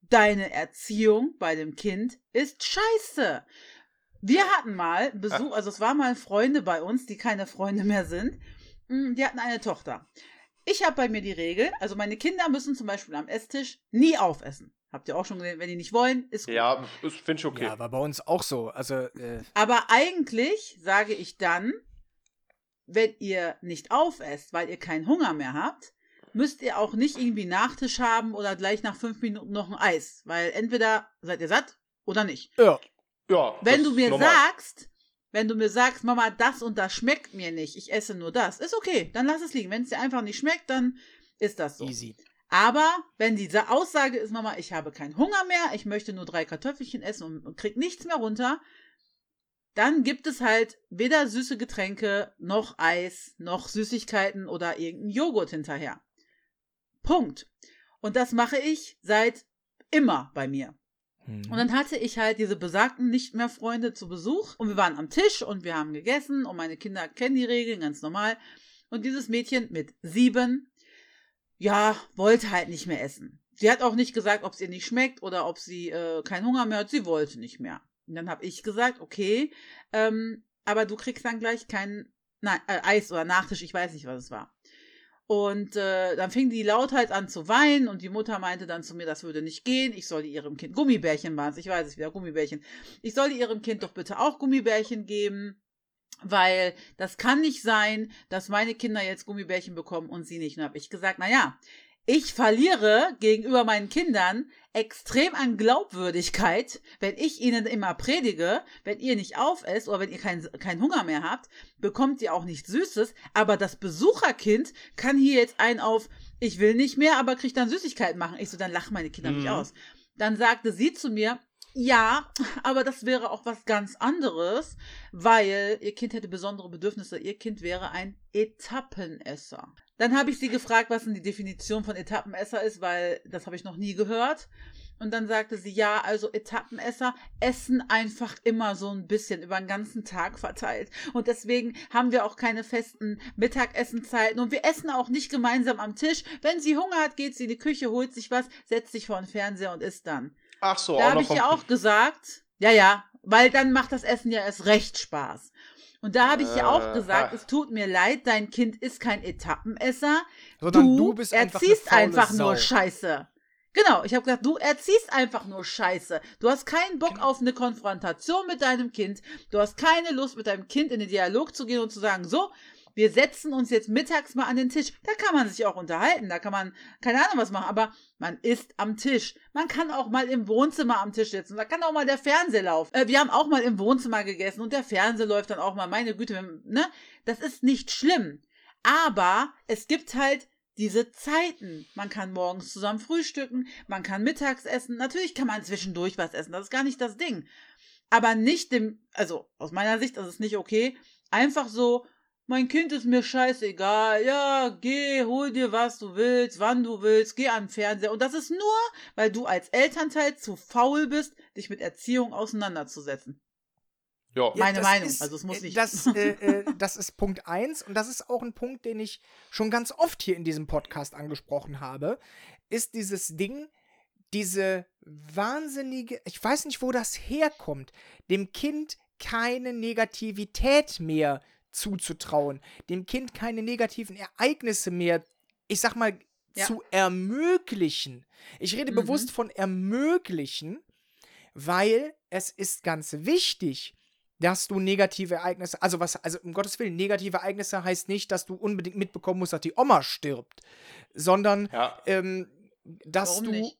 deine Erziehung bei dem Kind ist scheiße. Wir hatten mal Besuch, also es waren mal Freunde bei uns, die keine Freunde mehr sind. Mm, Die hatten eine Tochter. Ich habe bei mir die Regel, also meine Kinder müssen zum Beispiel am Esstisch nie aufessen. Habt ihr auch schon gesehen, wenn die nicht wollen, ist gut. Ja, das finde ich okay. Ja, war bei uns auch so. Also, äh, Aber eigentlich sage ich dann, wenn ihr nicht aufesst, weil ihr keinen Hunger mehr habt, müsst ihr auch nicht irgendwie Nachtisch haben oder gleich nach fünf Minuten noch ein Eis. Weil entweder seid ihr satt oder nicht. ja. Ja, Wenn du mir normal. sagst, Wenn du mir sagst, Mama, das und das schmeckt mir nicht, ich esse nur das, ist okay, dann lass es liegen. Wenn es dir einfach nicht schmeckt, dann ist das so. Easy. Aber wenn diese Aussage ist, Mama, ich habe keinen Hunger mehr, ich möchte nur drei Kartoffelchen essen und, und krieg nichts mehr runter, dann gibt es halt weder süße Getränke, noch Eis, noch Süßigkeiten oder irgendeinen Joghurt hinterher. Punkt. Und das mache ich seit immer bei mir. Mhm. Und dann hatte ich halt diese besagten nicht mehr Freunde zu Besuch und wir waren am Tisch und wir haben gegessen und meine Kinder kennen die Regeln ganz normal. Und dieses Mädchen mit sieben, ja, wollte halt nicht mehr essen. Sie hat auch nicht gesagt, ob es ihr nicht schmeckt oder ob sie äh, keinen Hunger mehr hat. Sie wollte nicht mehr. Und dann habe ich gesagt, okay, ähm, aber du kriegst dann gleich kein nein, äh, Eis oder Nachtisch, ich weiß nicht, was es war. Und äh, dann fing die lauthals an zu weinen und die Mutter meinte dann zu mir, das würde nicht gehen. Ich solle ihrem Kind Gummibärchen waren ich weiß es wieder, Gummibärchen. Ich solle ihrem Kind doch bitte auch Gummibärchen geben, weil das kann nicht sein, dass meine Kinder jetzt Gummibärchen bekommen und sie nicht. Und habe ich gesagt, na ja, ich verliere gegenüber meinen Kindern extrem an Glaubwürdigkeit, wenn ich ihnen immer predige, wenn ihr nicht aufesst oder wenn ihr keinen keinen Hunger mehr habt, bekommt ihr auch nichts Süßes, aber das Besucherkind kann hier jetzt ein auf, ich will nicht mehr, aber kriegt dann Süßigkeiten machen. Ich so, dann lachen meine Kinder mich Mhm. aus. Dann sagte sie zu mir, ja, aber das wäre auch was ganz anderes, weil ihr Kind hätte besondere Bedürfnisse. Ihr Kind wäre ein Etappenesser. Dann habe ich sie gefragt, was denn die Definition von Etappenesser ist, weil das habe ich noch nie gehört. Und dann sagte sie, ja, also Etappenesser essen einfach immer so ein bisschen über den ganzen Tag verteilt. Und deswegen haben wir auch keine festen Mittagessenzeiten. Und wir essen auch nicht gemeinsam am Tisch. Wenn sie Hunger hat, geht sie in die Küche, holt sich was, setzt sich vor den Fernseher und isst dann. Ach so, Da habe ich ja auch gesagt, ja, ja, weil dann macht das Essen ja erst recht Spaß. Und da habe ich ja auch Äh, gesagt, ah. es tut mir leid, dein Kind ist kein Etappenesser. Sondern du, du einfach erziehst einfach Sau. nur Scheiße. Genau, ich habe gesagt, du erziehst einfach nur Scheiße. Du hast keinen Bock Genau. auf eine Konfrontation mit deinem Kind. Du hast keine Lust, mit deinem Kind in den Dialog zu gehen und zu sagen, so, wir setzen uns jetzt mittags mal an den Tisch. Da kann man sich auch unterhalten, da kann man keine Ahnung was machen, aber man isst am Tisch. Man kann auch mal im Wohnzimmer am Tisch sitzen. Da kann auch mal der Fernseher laufen. Äh, wir haben auch mal im Wohnzimmer gegessen und der Fernseher läuft dann auch mal. Meine Güte, ne? Das ist nicht schlimm. Aber es gibt halt diese Zeiten. Man kann morgens zusammen frühstücken, man kann mittags essen. Natürlich kann man zwischendurch was essen. Das ist gar nicht das Ding. Aber nicht dem, also aus meiner Sicht ist es nicht okay, einfach so, mein Kind ist mir scheißegal, ja, geh, hol dir was du willst, wann du willst, geh an den Fernseher. Und das ist nur, weil du als Elternteil zu faul bist, dich mit Erziehung auseinanderzusetzen. Ja. Ja, Meine das Meinung, ist, also es muss äh, nicht- Das, äh, äh, das ist Punkt eins und das ist auch ein Punkt, den ich schon ganz oft hier in diesem Podcast angesprochen habe, ist dieses Ding, diese wahnsinnige, ich weiß nicht, wo das herkommt, dem Kind keine Negativität mehr zuzutrauen, dem Kind keine negativen Ereignisse mehr, ich sag mal, Ja. zu ermöglichen. Ich rede Mhm. bewusst von ermöglichen, weil es ist ganz wichtig, dass du negative Ereignisse, also was, also um Gottes Willen, negative Ereignisse heißt nicht, dass du unbedingt mitbekommen musst, dass die Oma stirbt, sondern Ja. ähm, dass Warum du. nicht?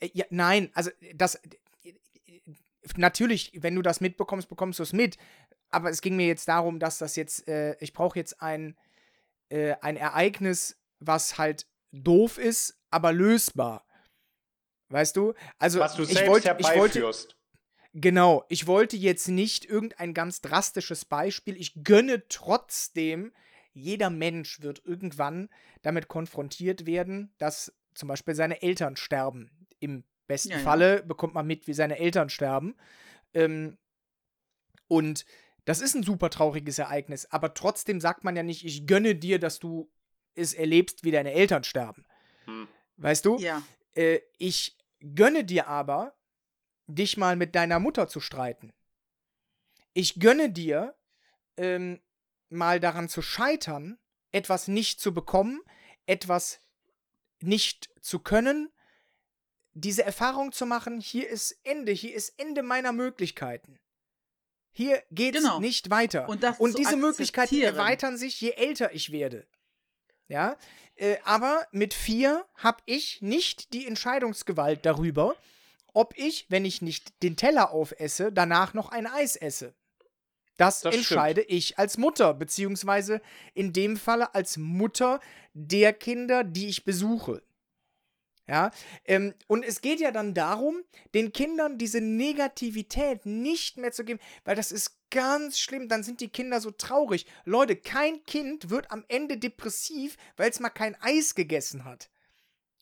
Äh, Ja, nein, also das. Natürlich, wenn du das mitbekommst, bekommst du es mit. Aber es ging mir jetzt darum, dass das jetzt, äh, ich brauche jetzt ein, äh, ein Ereignis, was halt doof ist, aber lösbar. Weißt du? Also Was du ich selbst wollte, ich wollte, herbeiführst. Genau, ich wollte jetzt nicht irgendein ganz drastisches Beispiel. Ich gönne trotzdem, jeder Mensch wird irgendwann damit konfrontiert werden, dass zum Beispiel seine Eltern sterben. Im besten Ja, ja. Falle bekommt man mit, wie seine Eltern sterben. Ähm, und das ist ein super trauriges Ereignis, aber trotzdem sagt man ja nicht, ich gönne dir, dass du es erlebst, wie deine Eltern sterben. Hm. Weißt du? Ja. Äh, ich gönne dir aber, dich mal mit deiner Mutter zu streiten. Ich gönne dir, ähm, mal daran zu scheitern, etwas nicht zu bekommen, etwas nicht zu können, diese Erfahrung zu machen, hier ist Ende, hier ist Ende meiner Möglichkeiten. Hier geht's Genau. nicht weiter. Und das Und diese Möglichkeiten erweitern sich, je älter ich werde. Ja, äh, aber mit vier habe ich nicht die Entscheidungsgewalt darüber, ob ich, wenn ich nicht den Teller aufesse, danach noch ein Eis esse. Das, Das entscheide ich als Mutter, beziehungsweise in dem Falle als Mutter der Kinder, die ich besuche. Ja, ähm, und es geht ja dann darum, den Kindern diese Negativität nicht mehr zu geben, weil das ist ganz schlimm, dann sind die Kinder so traurig. Leute, kein Kind wird am Ende depressiv, weil es mal kein Eis gegessen hat.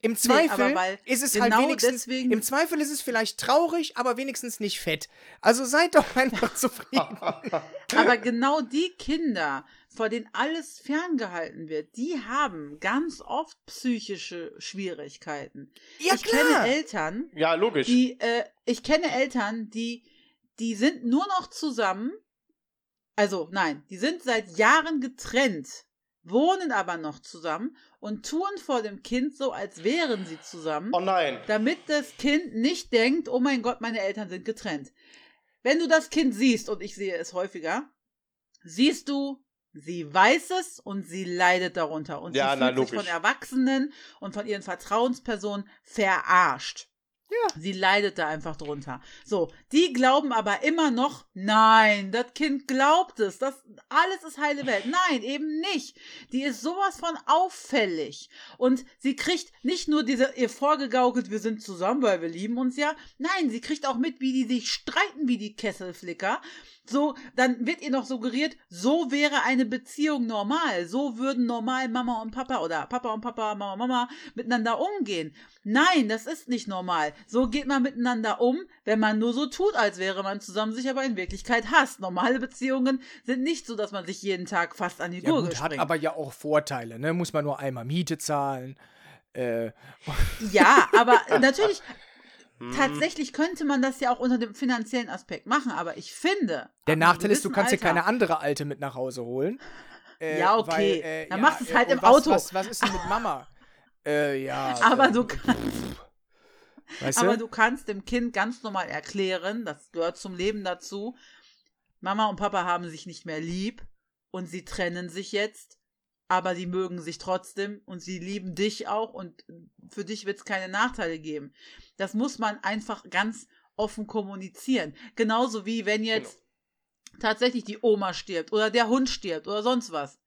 Im Zweifel weil ist es genau halt wenigstens, deswegen- im Zweifel ist es vielleicht traurig, aber wenigstens nicht fett. Also seid doch einfach zufrieden. Aber genau die Kinder, vor denen alles ferngehalten wird, die haben ganz oft psychische Schwierigkeiten. Ja, ich klar. kenne Eltern, Ja, logisch. die, äh, ich kenne Eltern, die, die sind nur noch zusammen. Also, nein, die sind seit Jahren getrennt, wohnen aber noch zusammen und tun vor dem Kind so, als wären sie zusammen oh nein. damit das Kind nicht denkt, oh mein Gott, meine Eltern sind getrennt. Wenn du das Kind siehst, und ich sehe es häufiger, siehst du, sie weiß es und sie leidet darunter. Und Ja, sie na, fühlt sich von. Erwachsenen und von ihren Vertrauenspersonen verarscht. Ja. Sie leidet da einfach drunter. So, die glauben aber immer noch, nein, das Kind glaubt es, das alles ist heile Welt. Nein, eben nicht. Die ist sowas von auffällig. Und sie kriegt nicht nur diese, ihr vorgegaukelt, wir sind zusammen, weil wir lieben uns ja. Nein, sie kriegt auch mit, wie die sich streiten wie die Kesselflicker. So, dann wird ihr noch suggeriert, so wäre eine Beziehung normal. So würden normal Mama und Papa oder Papa und Papa, Mama, Mama miteinander umgehen. Nein, das ist nicht normal. So geht man miteinander um, wenn man nur so tut, als wäre man zusammen, sich aber in Wirklichkeit hasst. Normale Beziehungen sind nicht so, dass man sich jeden Tag fast an die Ja, Gurgel gut, hat aber ja auch Vorteile, ne? Muss man nur einmal Miete zahlen. Äh, Ja, aber natürlich, Hm. tatsächlich könnte man das ja auch unter dem finanziellen Aspekt machen, aber ich finde. der Nachteil ist, du kannst dir keine andere Alte mit nach Hause holen. Äh, Ja, okay. Weil, äh, Dann ja, machst du's äh, halt im was, Auto. Was, was ist denn mit Mama? äh, ja. Aber du kannst. Weißt Aber du? du kannst dem Kind ganz normal erklären, das gehört zum Leben dazu. Mama und Papa haben sich nicht mehr lieb und sie trennen sich jetzt, aber sie mögen sich trotzdem und sie lieben dich auch und für dich wird es keine Nachteile geben. Das muss man einfach ganz offen kommunizieren. Genauso wie wenn jetzt tatsächlich die Oma stirbt oder der Hund stirbt oder sonst was.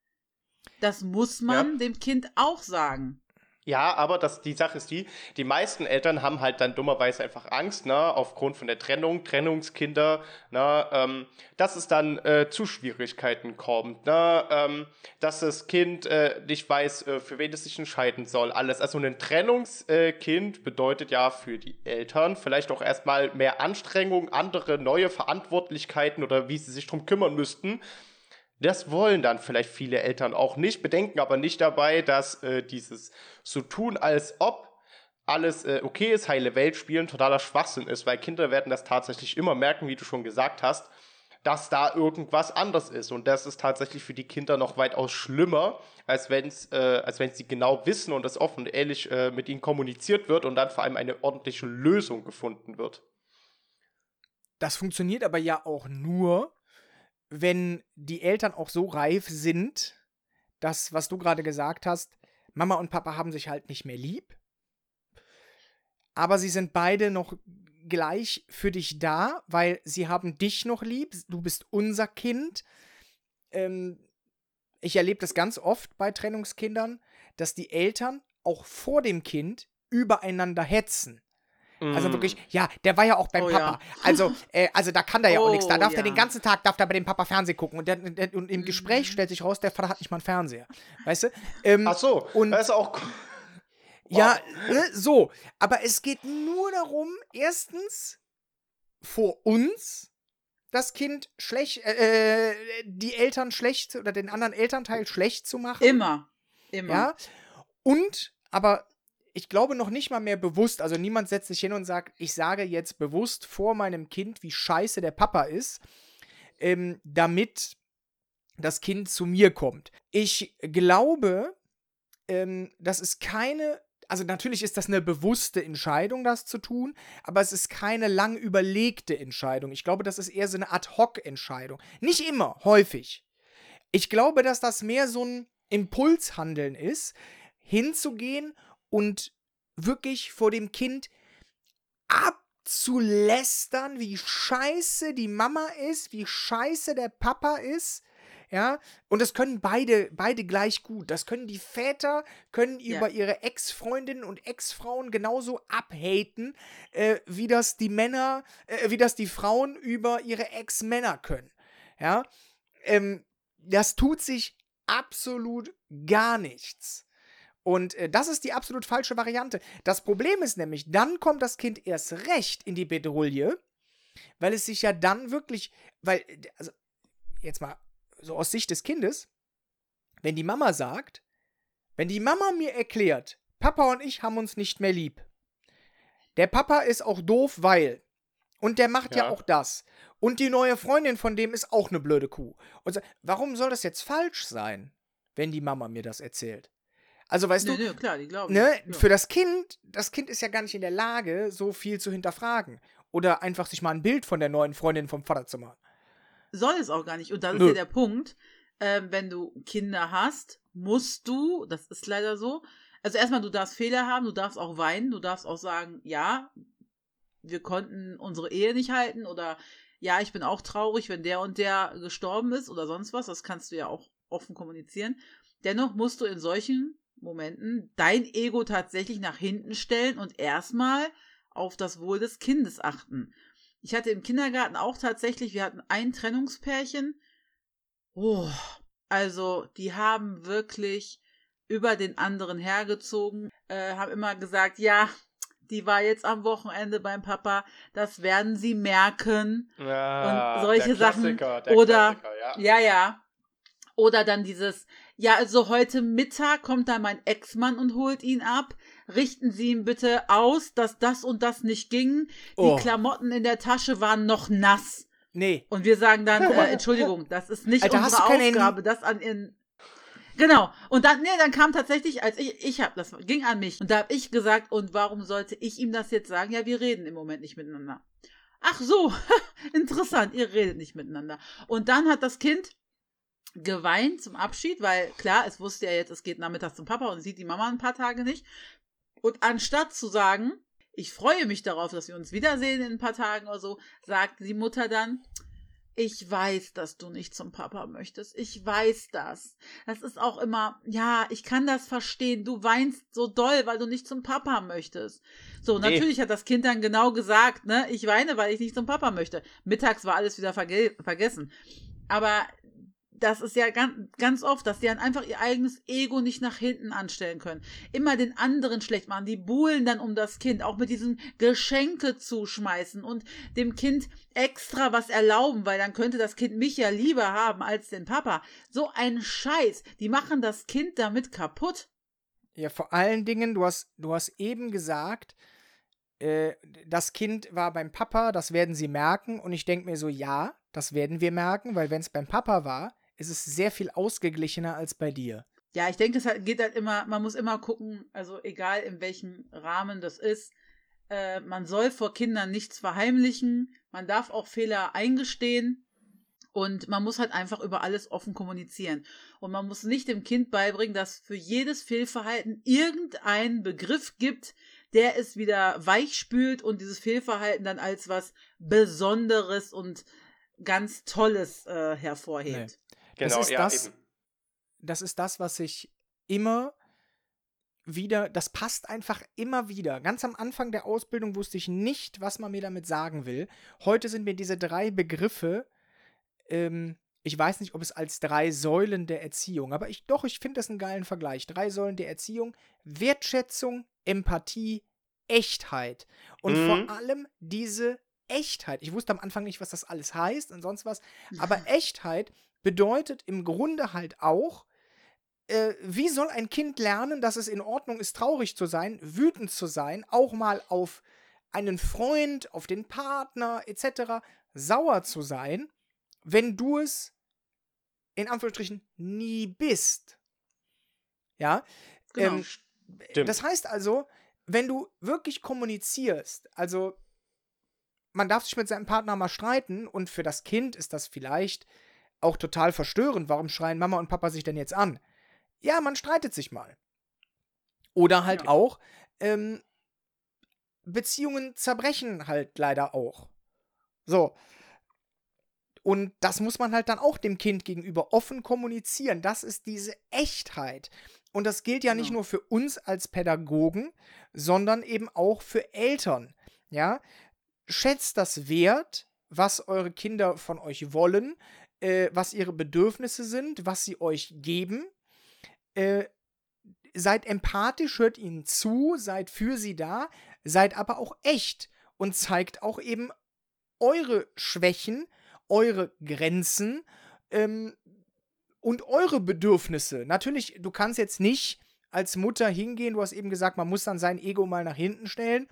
Das muss man Ja. dem Kind auch sagen. Ja, aber das, die Sache ist die, die meisten Eltern haben halt dann dummerweise einfach Angst, ne, aufgrund von der Trennung, Trennungskinder, ne, ähm, dass es dann äh, zu Schwierigkeiten kommt, ne, ähm, dass das Kind äh, nicht weiß, äh, für wen es sich entscheiden soll, alles. Also ein Trennungskind bedeutet ja für die Eltern vielleicht auch erstmal mehr Anstrengung, andere neue Verantwortlichkeiten oder wie sie sich drum kümmern müssten. Das wollen dann vielleicht viele Eltern auch nicht, bedenken aber nicht dabei, dass äh, dieses so tun, als ob alles äh, okay ist, heile Welt spielen, totaler Schwachsinn ist, weil Kinder werden das tatsächlich immer merken, wie du schon gesagt hast, dass da irgendwas anders ist. Und das ist tatsächlich für die Kinder noch weitaus schlimmer, als wenn es, äh, als wenn sie genau wissen und das offen und ehrlich äh, mit ihnen kommuniziert wird und dann vor allem eine ordentliche Lösung gefunden wird. Das funktioniert aber ja auch nur, wenn die Eltern auch so reif sind, dass, was du gerade gesagt hast, Mama und Papa haben sich halt nicht mehr lieb. Aber sie sind beide noch gleich für dich da, weil sie haben dich noch lieb. Du bist unser Kind. Ähm, ich erlebe das ganz oft bei Trennungskindern, dass die Eltern auch vor dem Kind übereinander hetzen. Also Mm. wirklich, ja, der war ja auch beim Oh, Papa. Also, äh, also da kann der ja auch Oh, nichts. Da darf der ja. den ganzen Tag darf der bei dem Papa Fernsehen gucken. Und, der, der, und im Gespräch Mhm. stellt sich raus, der Vater hat nicht mal einen Fernseher. Weißt du? Ähm, Ach so, und- das ist auch. ja, äh, so. Aber es geht nur darum, erstens vor uns das Kind schlecht, äh, die Eltern schlecht oder den anderen Elternteil schlecht zu machen. Immer. Immer. Ja. Und, aber ich glaube noch nicht mal mehr bewusst, also niemand setzt sich hin und sagt, ich sage jetzt bewusst vor meinem Kind, wie scheiße der Papa ist, ähm, damit das Kind zu mir kommt. Ich glaube, ähm, das ist keine, also natürlich ist das eine bewusste Entscheidung, das zu tun, aber es ist keine lang überlegte Entscheidung. Ich glaube, das ist eher so eine Ad-Hoc-Entscheidung. Nicht immer, häufig. Ich glaube, dass das mehr so ein Impulshandeln ist, hinzugehen und wirklich vor dem Kind abzulästern, wie scheiße die Mama ist, wie scheiße der Papa ist. Ja, und das können beide, beide gleich gut. Das können die Väter, können Ja. über ihre Ex-Freundinnen und Ex-Frauen genauso abhaten, äh, wie das die Männer, äh, wie das die Frauen über ihre Ex-Männer können. Ja, ähm, das tut sich absolut gar nichts. Und äh, das ist die absolut falsche Variante. Das Problem ist nämlich, dann kommt das Kind erst recht in die Bedrulle, weil es sich ja dann wirklich, weil, äh, also jetzt mal so aus Sicht des Kindes, wenn die Mama sagt, wenn die Mama mir erklärt, Papa und ich haben uns nicht mehr lieb. Der Papa ist auch doof, weil. Und der macht ja, Ja. auch das. Und die neue Freundin von dem ist auch eine blöde Kuh. Und so, warum soll das jetzt falsch sein, wenn die Mama mir das erzählt? Also weißt Nö, du, nö, klar, die glauben. ne, ja. für das Kind, das Kind ist ja gar nicht in der Lage, so viel zu hinterfragen. Oder einfach sich mal ein Bild von der neuen Freundin vom Vater zu machen. Soll es auch gar nicht. Und das ist Nö. ja der Punkt. Ähm, wenn du Kinder hast, musst du, das ist leider so, also erstmal, du darfst Fehler haben, du darfst auch weinen, du darfst auch sagen, ja, wir konnten unsere Ehe nicht halten oder ja, ich bin auch traurig, wenn der und der gestorben ist oder sonst was. Das kannst du ja auch offen kommunizieren. Dennoch musst du in solchen Momenten dein Ego tatsächlich nach hinten stellen und erstmal auf das Wohl des Kindes achten. Ich hatte im Kindergarten auch tatsächlich, wir hatten ein Trennungspärchen. Oh, also die haben wirklich über den anderen hergezogen, äh, haben immer gesagt, ja, die war jetzt am Wochenende beim Papa, das werden sie merken. Ja, solche der Sachen oder- ja. Ja, ja. Oder dann dieses, ja, also heute Mittag kommt da mein Ex-Mann und holt ihn ab. Richten Sie ihm bitte aus, dass das und das nicht ging. Die Oh. Klamotten in der Tasche waren noch nass. Nee. Und wir sagen dann, äh, Entschuldigung, das ist nicht Alter, hast unsere? Aufgabe, das an ihren. Genau. Und dann, nee, dann kam tatsächlich, als ich, ich hab, das ging an mich. Und da habe ich gesagt, und warum sollte ich ihm das jetzt sagen? Ja, wir reden im Moment nicht miteinander. Ach so, interessant, ihr redet nicht miteinander. Und dann hat das Kind geweint zum Abschied, weil klar, es wusste ja jetzt, es geht nachmittags zum Papa und sieht die Mama ein paar Tage nicht. Und anstatt zu sagen, ich freue mich darauf, dass wir uns wiedersehen in ein paar Tagen oder so, sagt die Mutter dann, ich weiß, dass du nicht zum Papa möchtest. Ich weiß das. Das ist auch immer, ja, ich kann das verstehen. Du weinst so doll, weil du nicht zum Papa möchtest. So, Nee. natürlich hat das Kind dann genau gesagt, ne, ich weine, weil ich nicht zum Papa möchte. Mittags war alles wieder verge vergessen. Aber das ist ja ganz, ganz oft, dass die dann einfach ihr eigenes Ego nicht nach hinten anstellen können. Immer den anderen schlecht machen. Die buhlen dann um das Kind, auch mit diesen Geschenke zuschmeißen und dem Kind extra was erlauben, weil dann könnte das Kind mich ja lieber haben als den Papa. So ein Scheiß. Die machen das Kind damit kaputt. Ja, vor allen Dingen, du hast, du hast eben gesagt, äh, das Kind war beim Papa, das werden sie merken. Und ich denke mir so, ja, das werden wir merken, weil wenn es beim Papa war, ist es sehr viel ausgeglichener als bei dir. Ja, ich denke, es geht halt immer, man muss immer gucken, also egal in welchem Rahmen das ist, äh, man soll vor Kindern nichts verheimlichen, man darf auch Fehler eingestehen und man muss halt einfach über alles offen kommunizieren. Und man muss nicht dem Kind beibringen, dass für jedes Fehlverhalten irgendeinen Begriff gibt, der es wieder weichspült und dieses Fehlverhalten dann als was Besonderes und ganz Tolles äh, hervorhebt. Genau, das ist ja, das, eben. das ist das, was ich immer wieder, das passt einfach immer wieder. Ganz am Anfang der Ausbildung wusste ich nicht, was man mir damit sagen will. Heute sind mir diese drei Begriffe, ähm, ich weiß nicht, ob es als drei Säulen der Erziehung, aber ich doch, ich finde das einen geilen Vergleich. Drei Säulen der Erziehung, Wertschätzung, Empathie, Echtheit. Und Mhm. vor allem diese Echtheit. Ich wusste am Anfang nicht, was das alles heißt und sonst was, aber Echtheit bedeutet im Grunde halt auch, äh, wie soll ein Kind lernen, dass es in Ordnung ist, traurig zu sein, wütend zu sein, auch mal auf einen Freund, auf den Partner etc. sauer zu sein, wenn du es in Anführungsstrichen nie bist. Ja, Genau. ähm, Stimmt. das heißt also, wenn du wirklich kommunizierst, also man darf sich mit seinem Partner mal streiten und für das Kind ist das vielleicht auch total verstörend. Warum schreien Mama und Papa sich denn jetzt an? Ja, man streitet sich mal. Oder halt Ja. auch, ähm, Beziehungen zerbrechen halt leider auch. So. Und das muss man halt dann auch dem Kind gegenüber offen kommunizieren. Das ist diese Echtheit. Und das gilt ja nicht Genau. nur für uns als Pädagogen, sondern eben auch für Eltern. Ja, schätzt das wert, was eure Kinder von euch wollen, äh, was ihre Bedürfnisse sind, was sie euch geben. Äh, seid empathisch, hört ihnen zu, seid für sie da, seid aber auch echt und zeigt auch eben eure Schwächen, eure Grenzen ähm, und eure Bedürfnisse. Natürlich, du kannst jetzt nicht als Mutter hingehen, du hast eben gesagt, man muss dann sein Ego mal nach hinten stellen.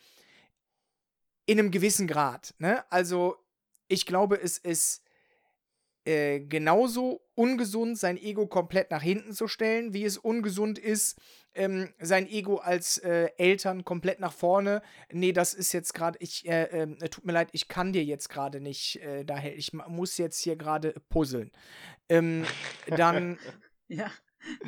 In einem gewissen Grad. Ne? Also, ich glaube, es ist äh, genauso ungesund, sein Ego komplett nach hinten zu stellen, wie es ungesund ist, ähm, sein Ego als äh, Eltern komplett nach vorne. Nee, das ist jetzt gerade, ich, äh, ähm, tut mir leid, ich kann dir jetzt gerade nicht, äh, daher, ich muss jetzt hier gerade puzzeln. Ähm, dann, Ja.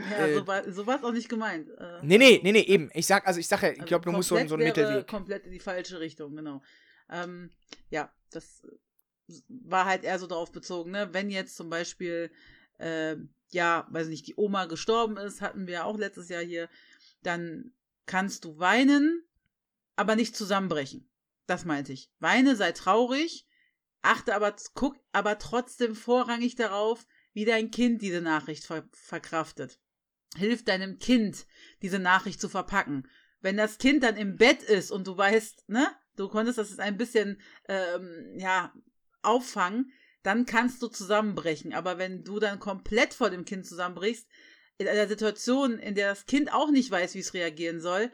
Ja, Äh, so war so war's auch nicht gemeint. Äh, nee, nee, nee, nee, eben. Ich sag, also ich sage, ja, ich also glaube, du musst so, so einen Mittelweg. Komplett in die falsche Richtung, genau. Ähm, ja, das war halt eher so darauf bezogen, ne? Wenn jetzt zum Beispiel, äh, ja, weiß nicht, die Oma gestorben ist, hatten wir ja auch letztes Jahr hier, dann kannst du weinen, aber nicht zusammenbrechen. Das meinte ich. Weine, sei traurig, achte aber, guck aber trotzdem vorrangig darauf, wie dein Kind diese Nachricht ver verkraftet. Hilf deinem Kind, diese Nachricht zu verpacken. Wenn das Kind dann im Bett ist und du weißt, ne, du konntest das ein bisschen, ähm, ja, auffangen, dann kannst du zusammenbrechen. Aber wenn du dann komplett vor dem Kind zusammenbrichst, in einer Situation, in der das Kind auch nicht weiß, wie es reagieren soll,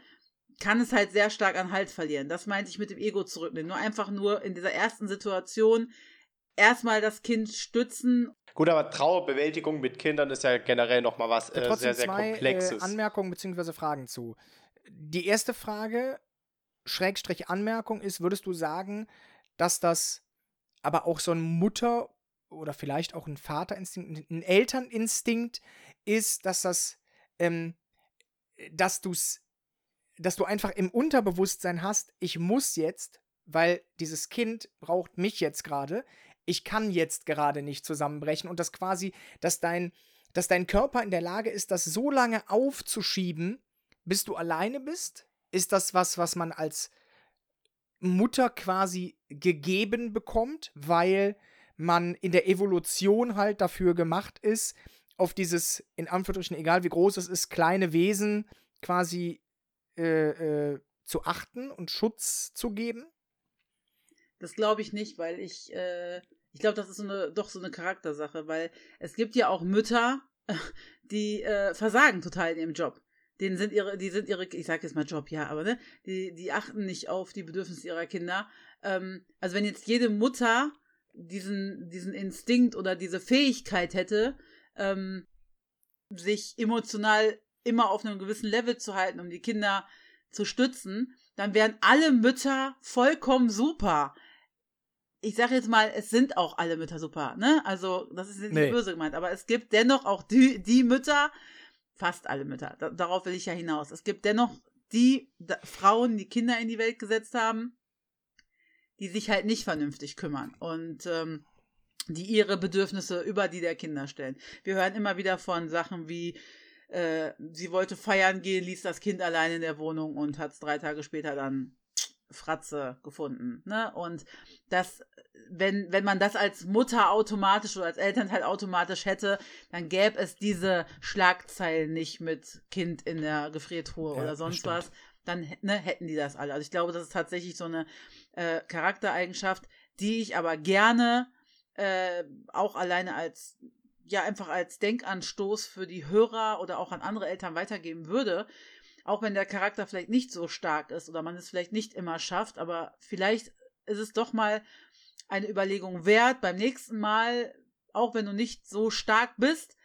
kann es halt sehr stark an Halt verlieren. Das meinte ich mit dem Ego zurücknehmen. Nur einfach nur in dieser ersten Situation erstmal das Kind stützen. Gut, aber Trauerbewältigung mit Kindern ist ja generell nochmal was äh, trotzdem sehr, sehr zwei Komplexes. Äh, Anmerkungen bzw. Fragen zu. Die erste Frage, Schrägstrich Anmerkung ist, würdest du sagen, dass das aber auch so ein Mutter- oder vielleicht auch ein Vaterinstinkt, ein Elterninstinkt ist, dass das, ähm, dass du's, dass du einfach im Unterbewusstsein hast, ich muss jetzt, weil dieses Kind braucht mich jetzt gerade, ich kann jetzt gerade nicht zusammenbrechen und das quasi, dass dein, dass dein Körper in der Lage ist, das so lange aufzuschieben, bis du alleine bist? Ist das was, was man als Mutter quasi gegeben bekommt, weil man in der Evolution halt dafür gemacht ist, auf dieses, in Anführungsstrichen, egal wie groß es ist, kleine Wesen quasi äh, äh, zu achten und Schutz zu geben? Das glaube ich nicht, weil ich, äh, ich glaube, das ist so eine, doch so eine Charaktersache, weil es gibt ja auch Mütter, die äh, versagen total in ihrem Job. Denen sind ihre, die sind ihre, ich sage jetzt mal Job, ja, aber ne, die, die achten nicht auf die Bedürfnisse ihrer Kinder. Ähm, also wenn jetzt jede Mutter diesen, diesen Instinkt oder diese Fähigkeit hätte, ähm, sich emotional immer auf einem gewissen Level zu halten, um die Kinder zu stützen, dann wären alle Mütter vollkommen super. Ich sage jetzt mal, es sind auch alle Mütter super, ne? Also, das ist nicht Nee. böse gemeint, aber es gibt dennoch auch die, die Mütter, fast alle Mütter, da, darauf will ich ja hinaus. Es gibt dennoch die da, Frauen, die Kinder in die Welt gesetzt haben, die sich halt nicht vernünftig kümmern und ähm, die ihre Bedürfnisse über die der Kinder stellen. Wir hören immer wieder von Sachen wie, äh, sie wollte feiern gehen, ließ das Kind allein in der Wohnung und hat es drei Tage später dann Fratze gefunden. Ne? Und das, wenn, wenn man das als Mutter automatisch oder als Elternteil automatisch hätte, dann gäbe es diese Schlagzeilen nicht mit Kind in der Gefriertruhe Ja, oder sonst was. Dann ne, hätten die das alle. Also ich glaube, das ist tatsächlich so eine äh, Charaktereigenschaft, die ich aber gerne äh, auch alleine als ja einfach als Denkanstoß für die Hörer oder auch an andere Eltern weitergeben würde, auch wenn der Charakter vielleicht nicht so stark ist oder man es vielleicht nicht immer schafft, aber vielleicht ist es doch mal eine Überlegung wert, beim nächsten Mal, auch wenn du nicht so stark bist,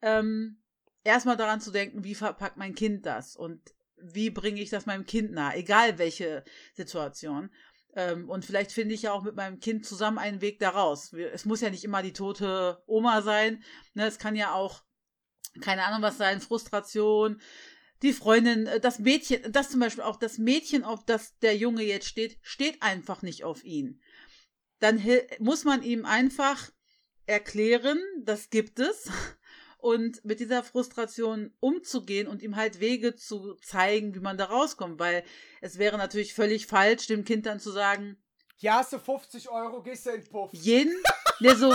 ähm, erstmal daran zu denken, wie verpackt mein Kind das und wie bringe ich das meinem Kind nahe, egal welche Situation. Ähm, und vielleicht finde ich ja auch mit meinem Kind zusammen einen Weg daraus. Es muss ja nicht immer die tote Oma sein. Ne? Es kann ja auch, keine Ahnung was sein, Frustration, die Freundin, äh, das Mädchen, das zum Beispiel auch das Mädchen, auf das der Junge jetzt steht, steht einfach nicht auf ihn. Dann muss man ihm einfach erklären, das gibt es und mit dieser Frustration umzugehen und ihm halt Wege zu zeigen, wie man da rauskommt, weil es wäre natürlich völlig falsch, dem Kind dann zu sagen, ja, hast du 50 Euro, gehst du in den Puff. Jeden, der so,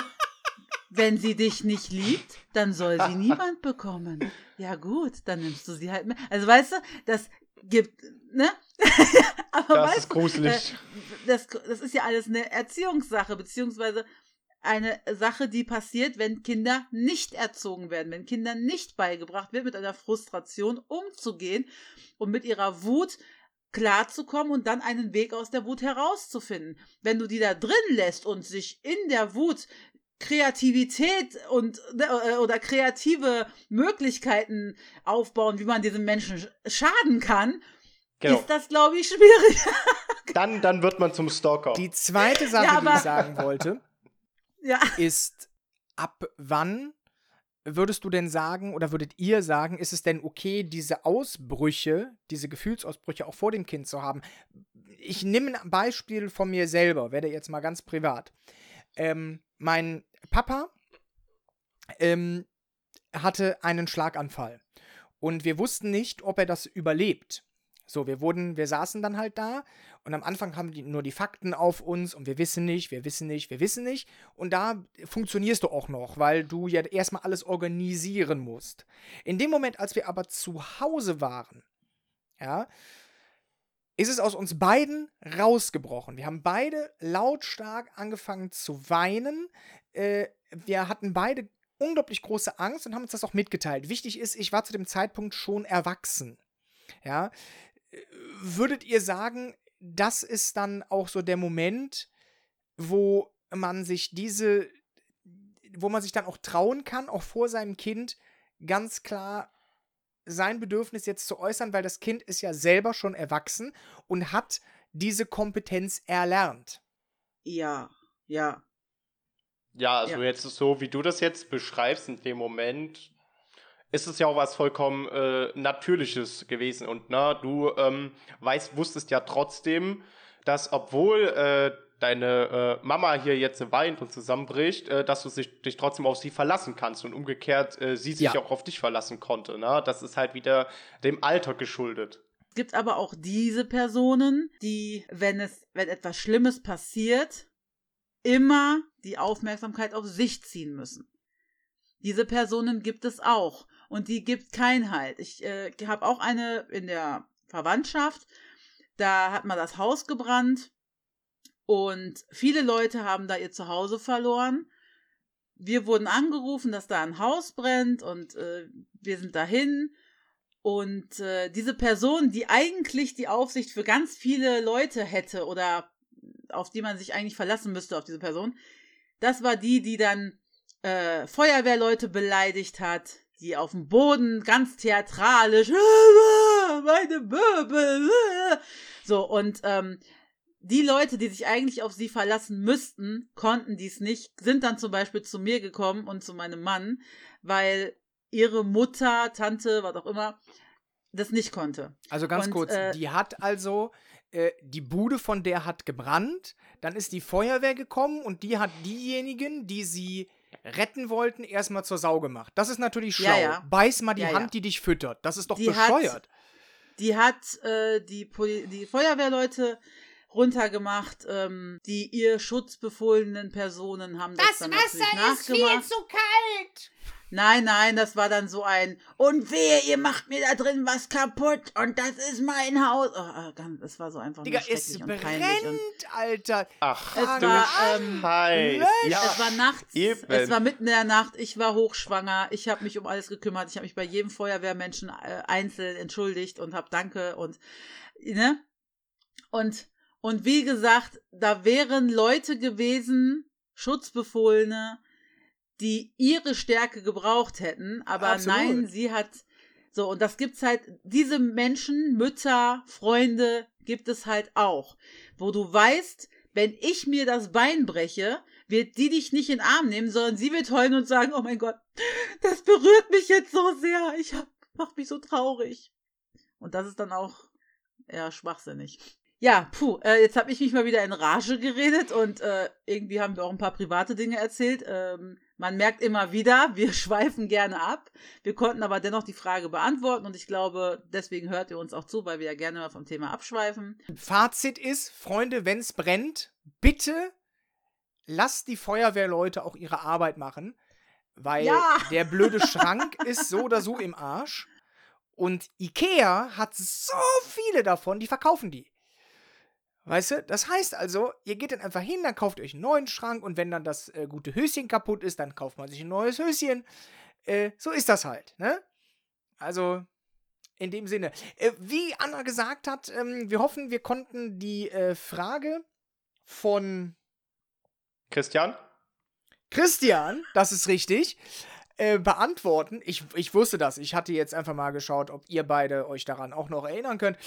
wenn sie dich nicht liebt, dann soll sie niemand bekommen. Ja gut, dann nimmst du sie halt mit. Also weißt du, das gibt, ne? Aber das weißt, ist gruselig. Äh, das, das ist ja alles eine Erziehungssache, beziehungsweise eine Sache, die passiert, wenn Kinder nicht erzogen werden, wenn Kindern nicht beigebracht wird, mit einer Frustration umzugehen und mit ihrer Wut klarzukommen und dann einen Weg aus der Wut herauszufinden. Wenn du die da drin lässt und sich in der Wut Kreativität und äh, oder kreative Möglichkeiten aufbauen, wie man diesem Menschen schaden kann, genau. ist das, glaube ich, schwierig. dann, dann wird man zum Stalker. Die zweite Sache, ja, die ich sagen wollte, ja. ist, ab wann würdest du denn sagen oder würdet ihr sagen, ist es denn okay, diese Ausbrüche, diese Gefühlsausbrüche auch vor dem Kind zu haben? Ich nehme ein Beispiel von mir selber, werde jetzt mal ganz privat. Ähm, mein Papa ähm, hatte einen Schlaganfall und wir wussten nicht, ob er das überlebt. So, wir wurden, wir saßen dann halt da und am Anfang haben die nur die Fakten auf uns und wir wissen nicht, wir wissen nicht, wir wissen nicht. Und da funktionierst du auch noch, weil du ja erstmal alles organisieren musst. In dem Moment, als wir aber zu Hause waren, ja, ist es aus uns beiden rausgebrochen. Wir haben beide lautstark angefangen zu weinen. Äh, wir hatten beide unglaublich große Angst und haben uns das auch mitgeteilt. Wichtig ist, ich war zu dem Zeitpunkt schon erwachsen. Ja, würdet ihr sagen, das ist dann auch so der Moment, wo man sich diese, wo man sich dann auch trauen kann, auch vor seinem Kind ganz klar sein Bedürfnis jetzt zu äußern, weil das Kind ist ja selber schon erwachsen und hat diese Kompetenz erlernt. Ja, ja. Ja, also ja. jetzt so, wie du das jetzt beschreibst in dem Moment, ist es ja auch was vollkommen äh, Natürliches gewesen. Und na, du ähm, weißt, wusstest ja trotzdem, dass obwohl äh, deine äh, Mama hier jetzt weint und zusammenbricht, äh, dass du sich, dich trotzdem auf sie verlassen kannst und umgekehrt äh, sie sich ja. auch auf dich verlassen konnte. Ne? Das ist halt wieder dem Alter geschuldet. Es gibt aber auch diese Personen, die, wenn es, wenn etwas Schlimmes passiert, immer die Aufmerksamkeit auf sich ziehen müssen. Diese Personen gibt es auch und die gibt keinen Halt. Ich äh, habe auch eine in der Verwandtschaft, da hat man das Haus gebrannt und viele Leute haben da ihr Zuhause verloren. Wir wurden angerufen, dass da ein Haus brennt und äh, wir sind dahin. Und äh, diese Person, die eigentlich die Aufsicht für ganz viele Leute hätte oder auf die man sich eigentlich verlassen müsste, auf diese Person, das war die, die dann äh, Feuerwehrleute beleidigt hat, die auf dem Boden ganz theatralisch, meine Böbel, so, und ähm, die Leute, die sich eigentlich auf sie verlassen müssten, konnten dies nicht, sind dann zum Beispiel zu mir gekommen und zu meinem Mann, weil ihre Mutter, Tante, was auch immer, das nicht konnte. Also ganz und, kurz, äh, die hat also äh, die Bude von der hat gebrannt, dann ist die Feuerwehr gekommen und die hat diejenigen, die sie retten wollten, erstmal zur Sau gemacht. Das ist natürlich schlau. Ja, ja. Beiß mal die ja, Hand, die dich füttert. Das ist doch die bescheuert. Hat, die hat äh, die, Poli die Feuerwehrleute runtergemacht. Ähm, die ihr schutzbefohlenen Personen haben das, das dann Wasser natürlich nachgemacht. Das Wasser ist viel zu kalt. Nein, nein, das war dann so ein und wehe, ihr macht mir da drin was kaputt und das ist mein Haus. Oh, oh, das war so einfach Digga, es brennt, und Alter. Ach, es war, ähm, ja, es war nachts. Eben. Es war mitten in der Nacht. Ich war hochschwanger. Ich habe mich um alles gekümmert. Ich habe mich bei jedem Feuerwehrmenschen äh, einzeln entschuldigt und habe Danke und ne und und wie gesagt, da wären Leute gewesen, Schutzbefohlene, die ihre Stärke gebraucht hätten, aber Absolut. nein, sie hat so und das gibt's halt diese Menschen, Mütter, Freunde gibt es halt auch, wo du weißt, wenn ich mir das Bein breche, wird die dich nicht in den Arm nehmen, sondern sie wird heulen und sagen, oh mein Gott, das berührt mich jetzt so sehr, ich hab, mach mich so traurig. Und das ist dann auch eher schwachsinnig. Ja, puh, äh, jetzt habe ich mich mal wieder in Rage geredet und äh, irgendwie haben wir auch ein paar private Dinge erzählt. Ähm, man merkt immer wieder, wir schweifen gerne ab. Wir konnten aber dennoch die Frage beantworten und ich glaube, deswegen hört ihr uns auch zu, weil wir ja gerne mal vom Thema abschweifen. Fazit ist, Freunde, wenn es brennt, bitte lasst die Feuerwehrleute auch ihre Arbeit machen, weil Ja. der blöde Schrank ist so oder so im Arsch. Und Ikea hat so viele davon, die verkaufen die. Weißt du, das heißt also, ihr geht dann einfach hin, dann kauft euch einen neuen Schrank und wenn dann das äh, gute Höschen kaputt ist, dann kauft man sich ein neues Höschen. Äh, so ist das halt, ne? Also, in dem Sinne. Äh, wie Anna gesagt hat, ähm, wir hoffen, wir konnten die äh, Frage von Christian? Christian, das ist richtig, äh, beantworten. Ich, ich wusste das. Ich hatte jetzt einfach mal geschaut, ob ihr beide euch daran auch noch erinnern könnt.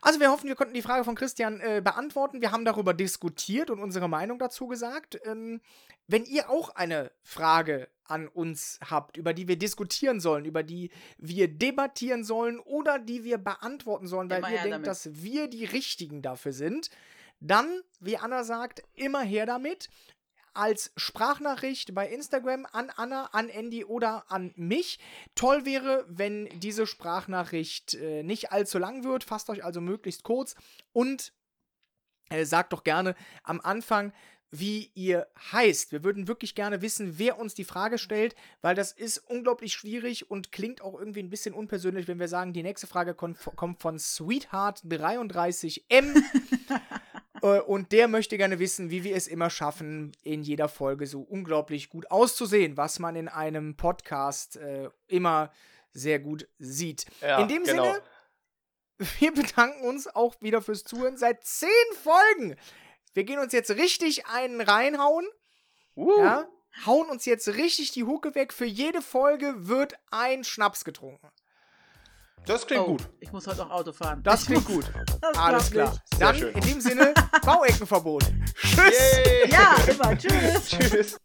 Also wir hoffen, wir konnten die Frage von Christian äh, beantworten. Wir haben darüber diskutiert und unsere Meinung dazu gesagt. Ähm, wenn ihr auch eine Frage an uns habt, über die wir diskutieren sollen, über die wir debattieren sollen oder die wir beantworten sollen, weil Immer ihr denkt, damit. dass wir die Richtigen dafür sind, dann, wie Anna sagt, immer her damit als Sprachnachricht bei Instagram an Anna, an Andy oder an mich. Toll wäre, wenn diese Sprachnachricht äh, nicht allzu lang wird. Fasst euch also möglichst kurz und äh, sagt doch gerne am Anfang, wie ihr heißt. Wir würden wirklich gerne wissen, wer uns die Frage stellt, weil das ist unglaublich schwierig und klingt auch irgendwie ein bisschen unpersönlich, wenn wir sagen, die nächste Frage kommt von Sweetheart33M. Äh, Und der möchte gerne wissen, wie wir es immer schaffen, in jeder Folge so unglaublich gut auszusehen, was man in einem Podcast äh, immer sehr gut sieht. Ja, in dem genau. Sinne, wir bedanken uns auch wieder fürs Zuhören seit zehn Folgen. Wir gehen uns jetzt richtig einen reinhauen. Uh, Ja? Hauen uns jetzt richtig die Hucke weg. Für jede Folge wird ein Schnaps getrunken. Das klingt Oh, gut. ich muss heute auch Auto fahren. Das Ich klingt gut. Das Alles klar. Dann schön. in dem Sinne, Baueckenverbot. Tschüss. Yay. Ja, immer. Tschüss. Tschüss.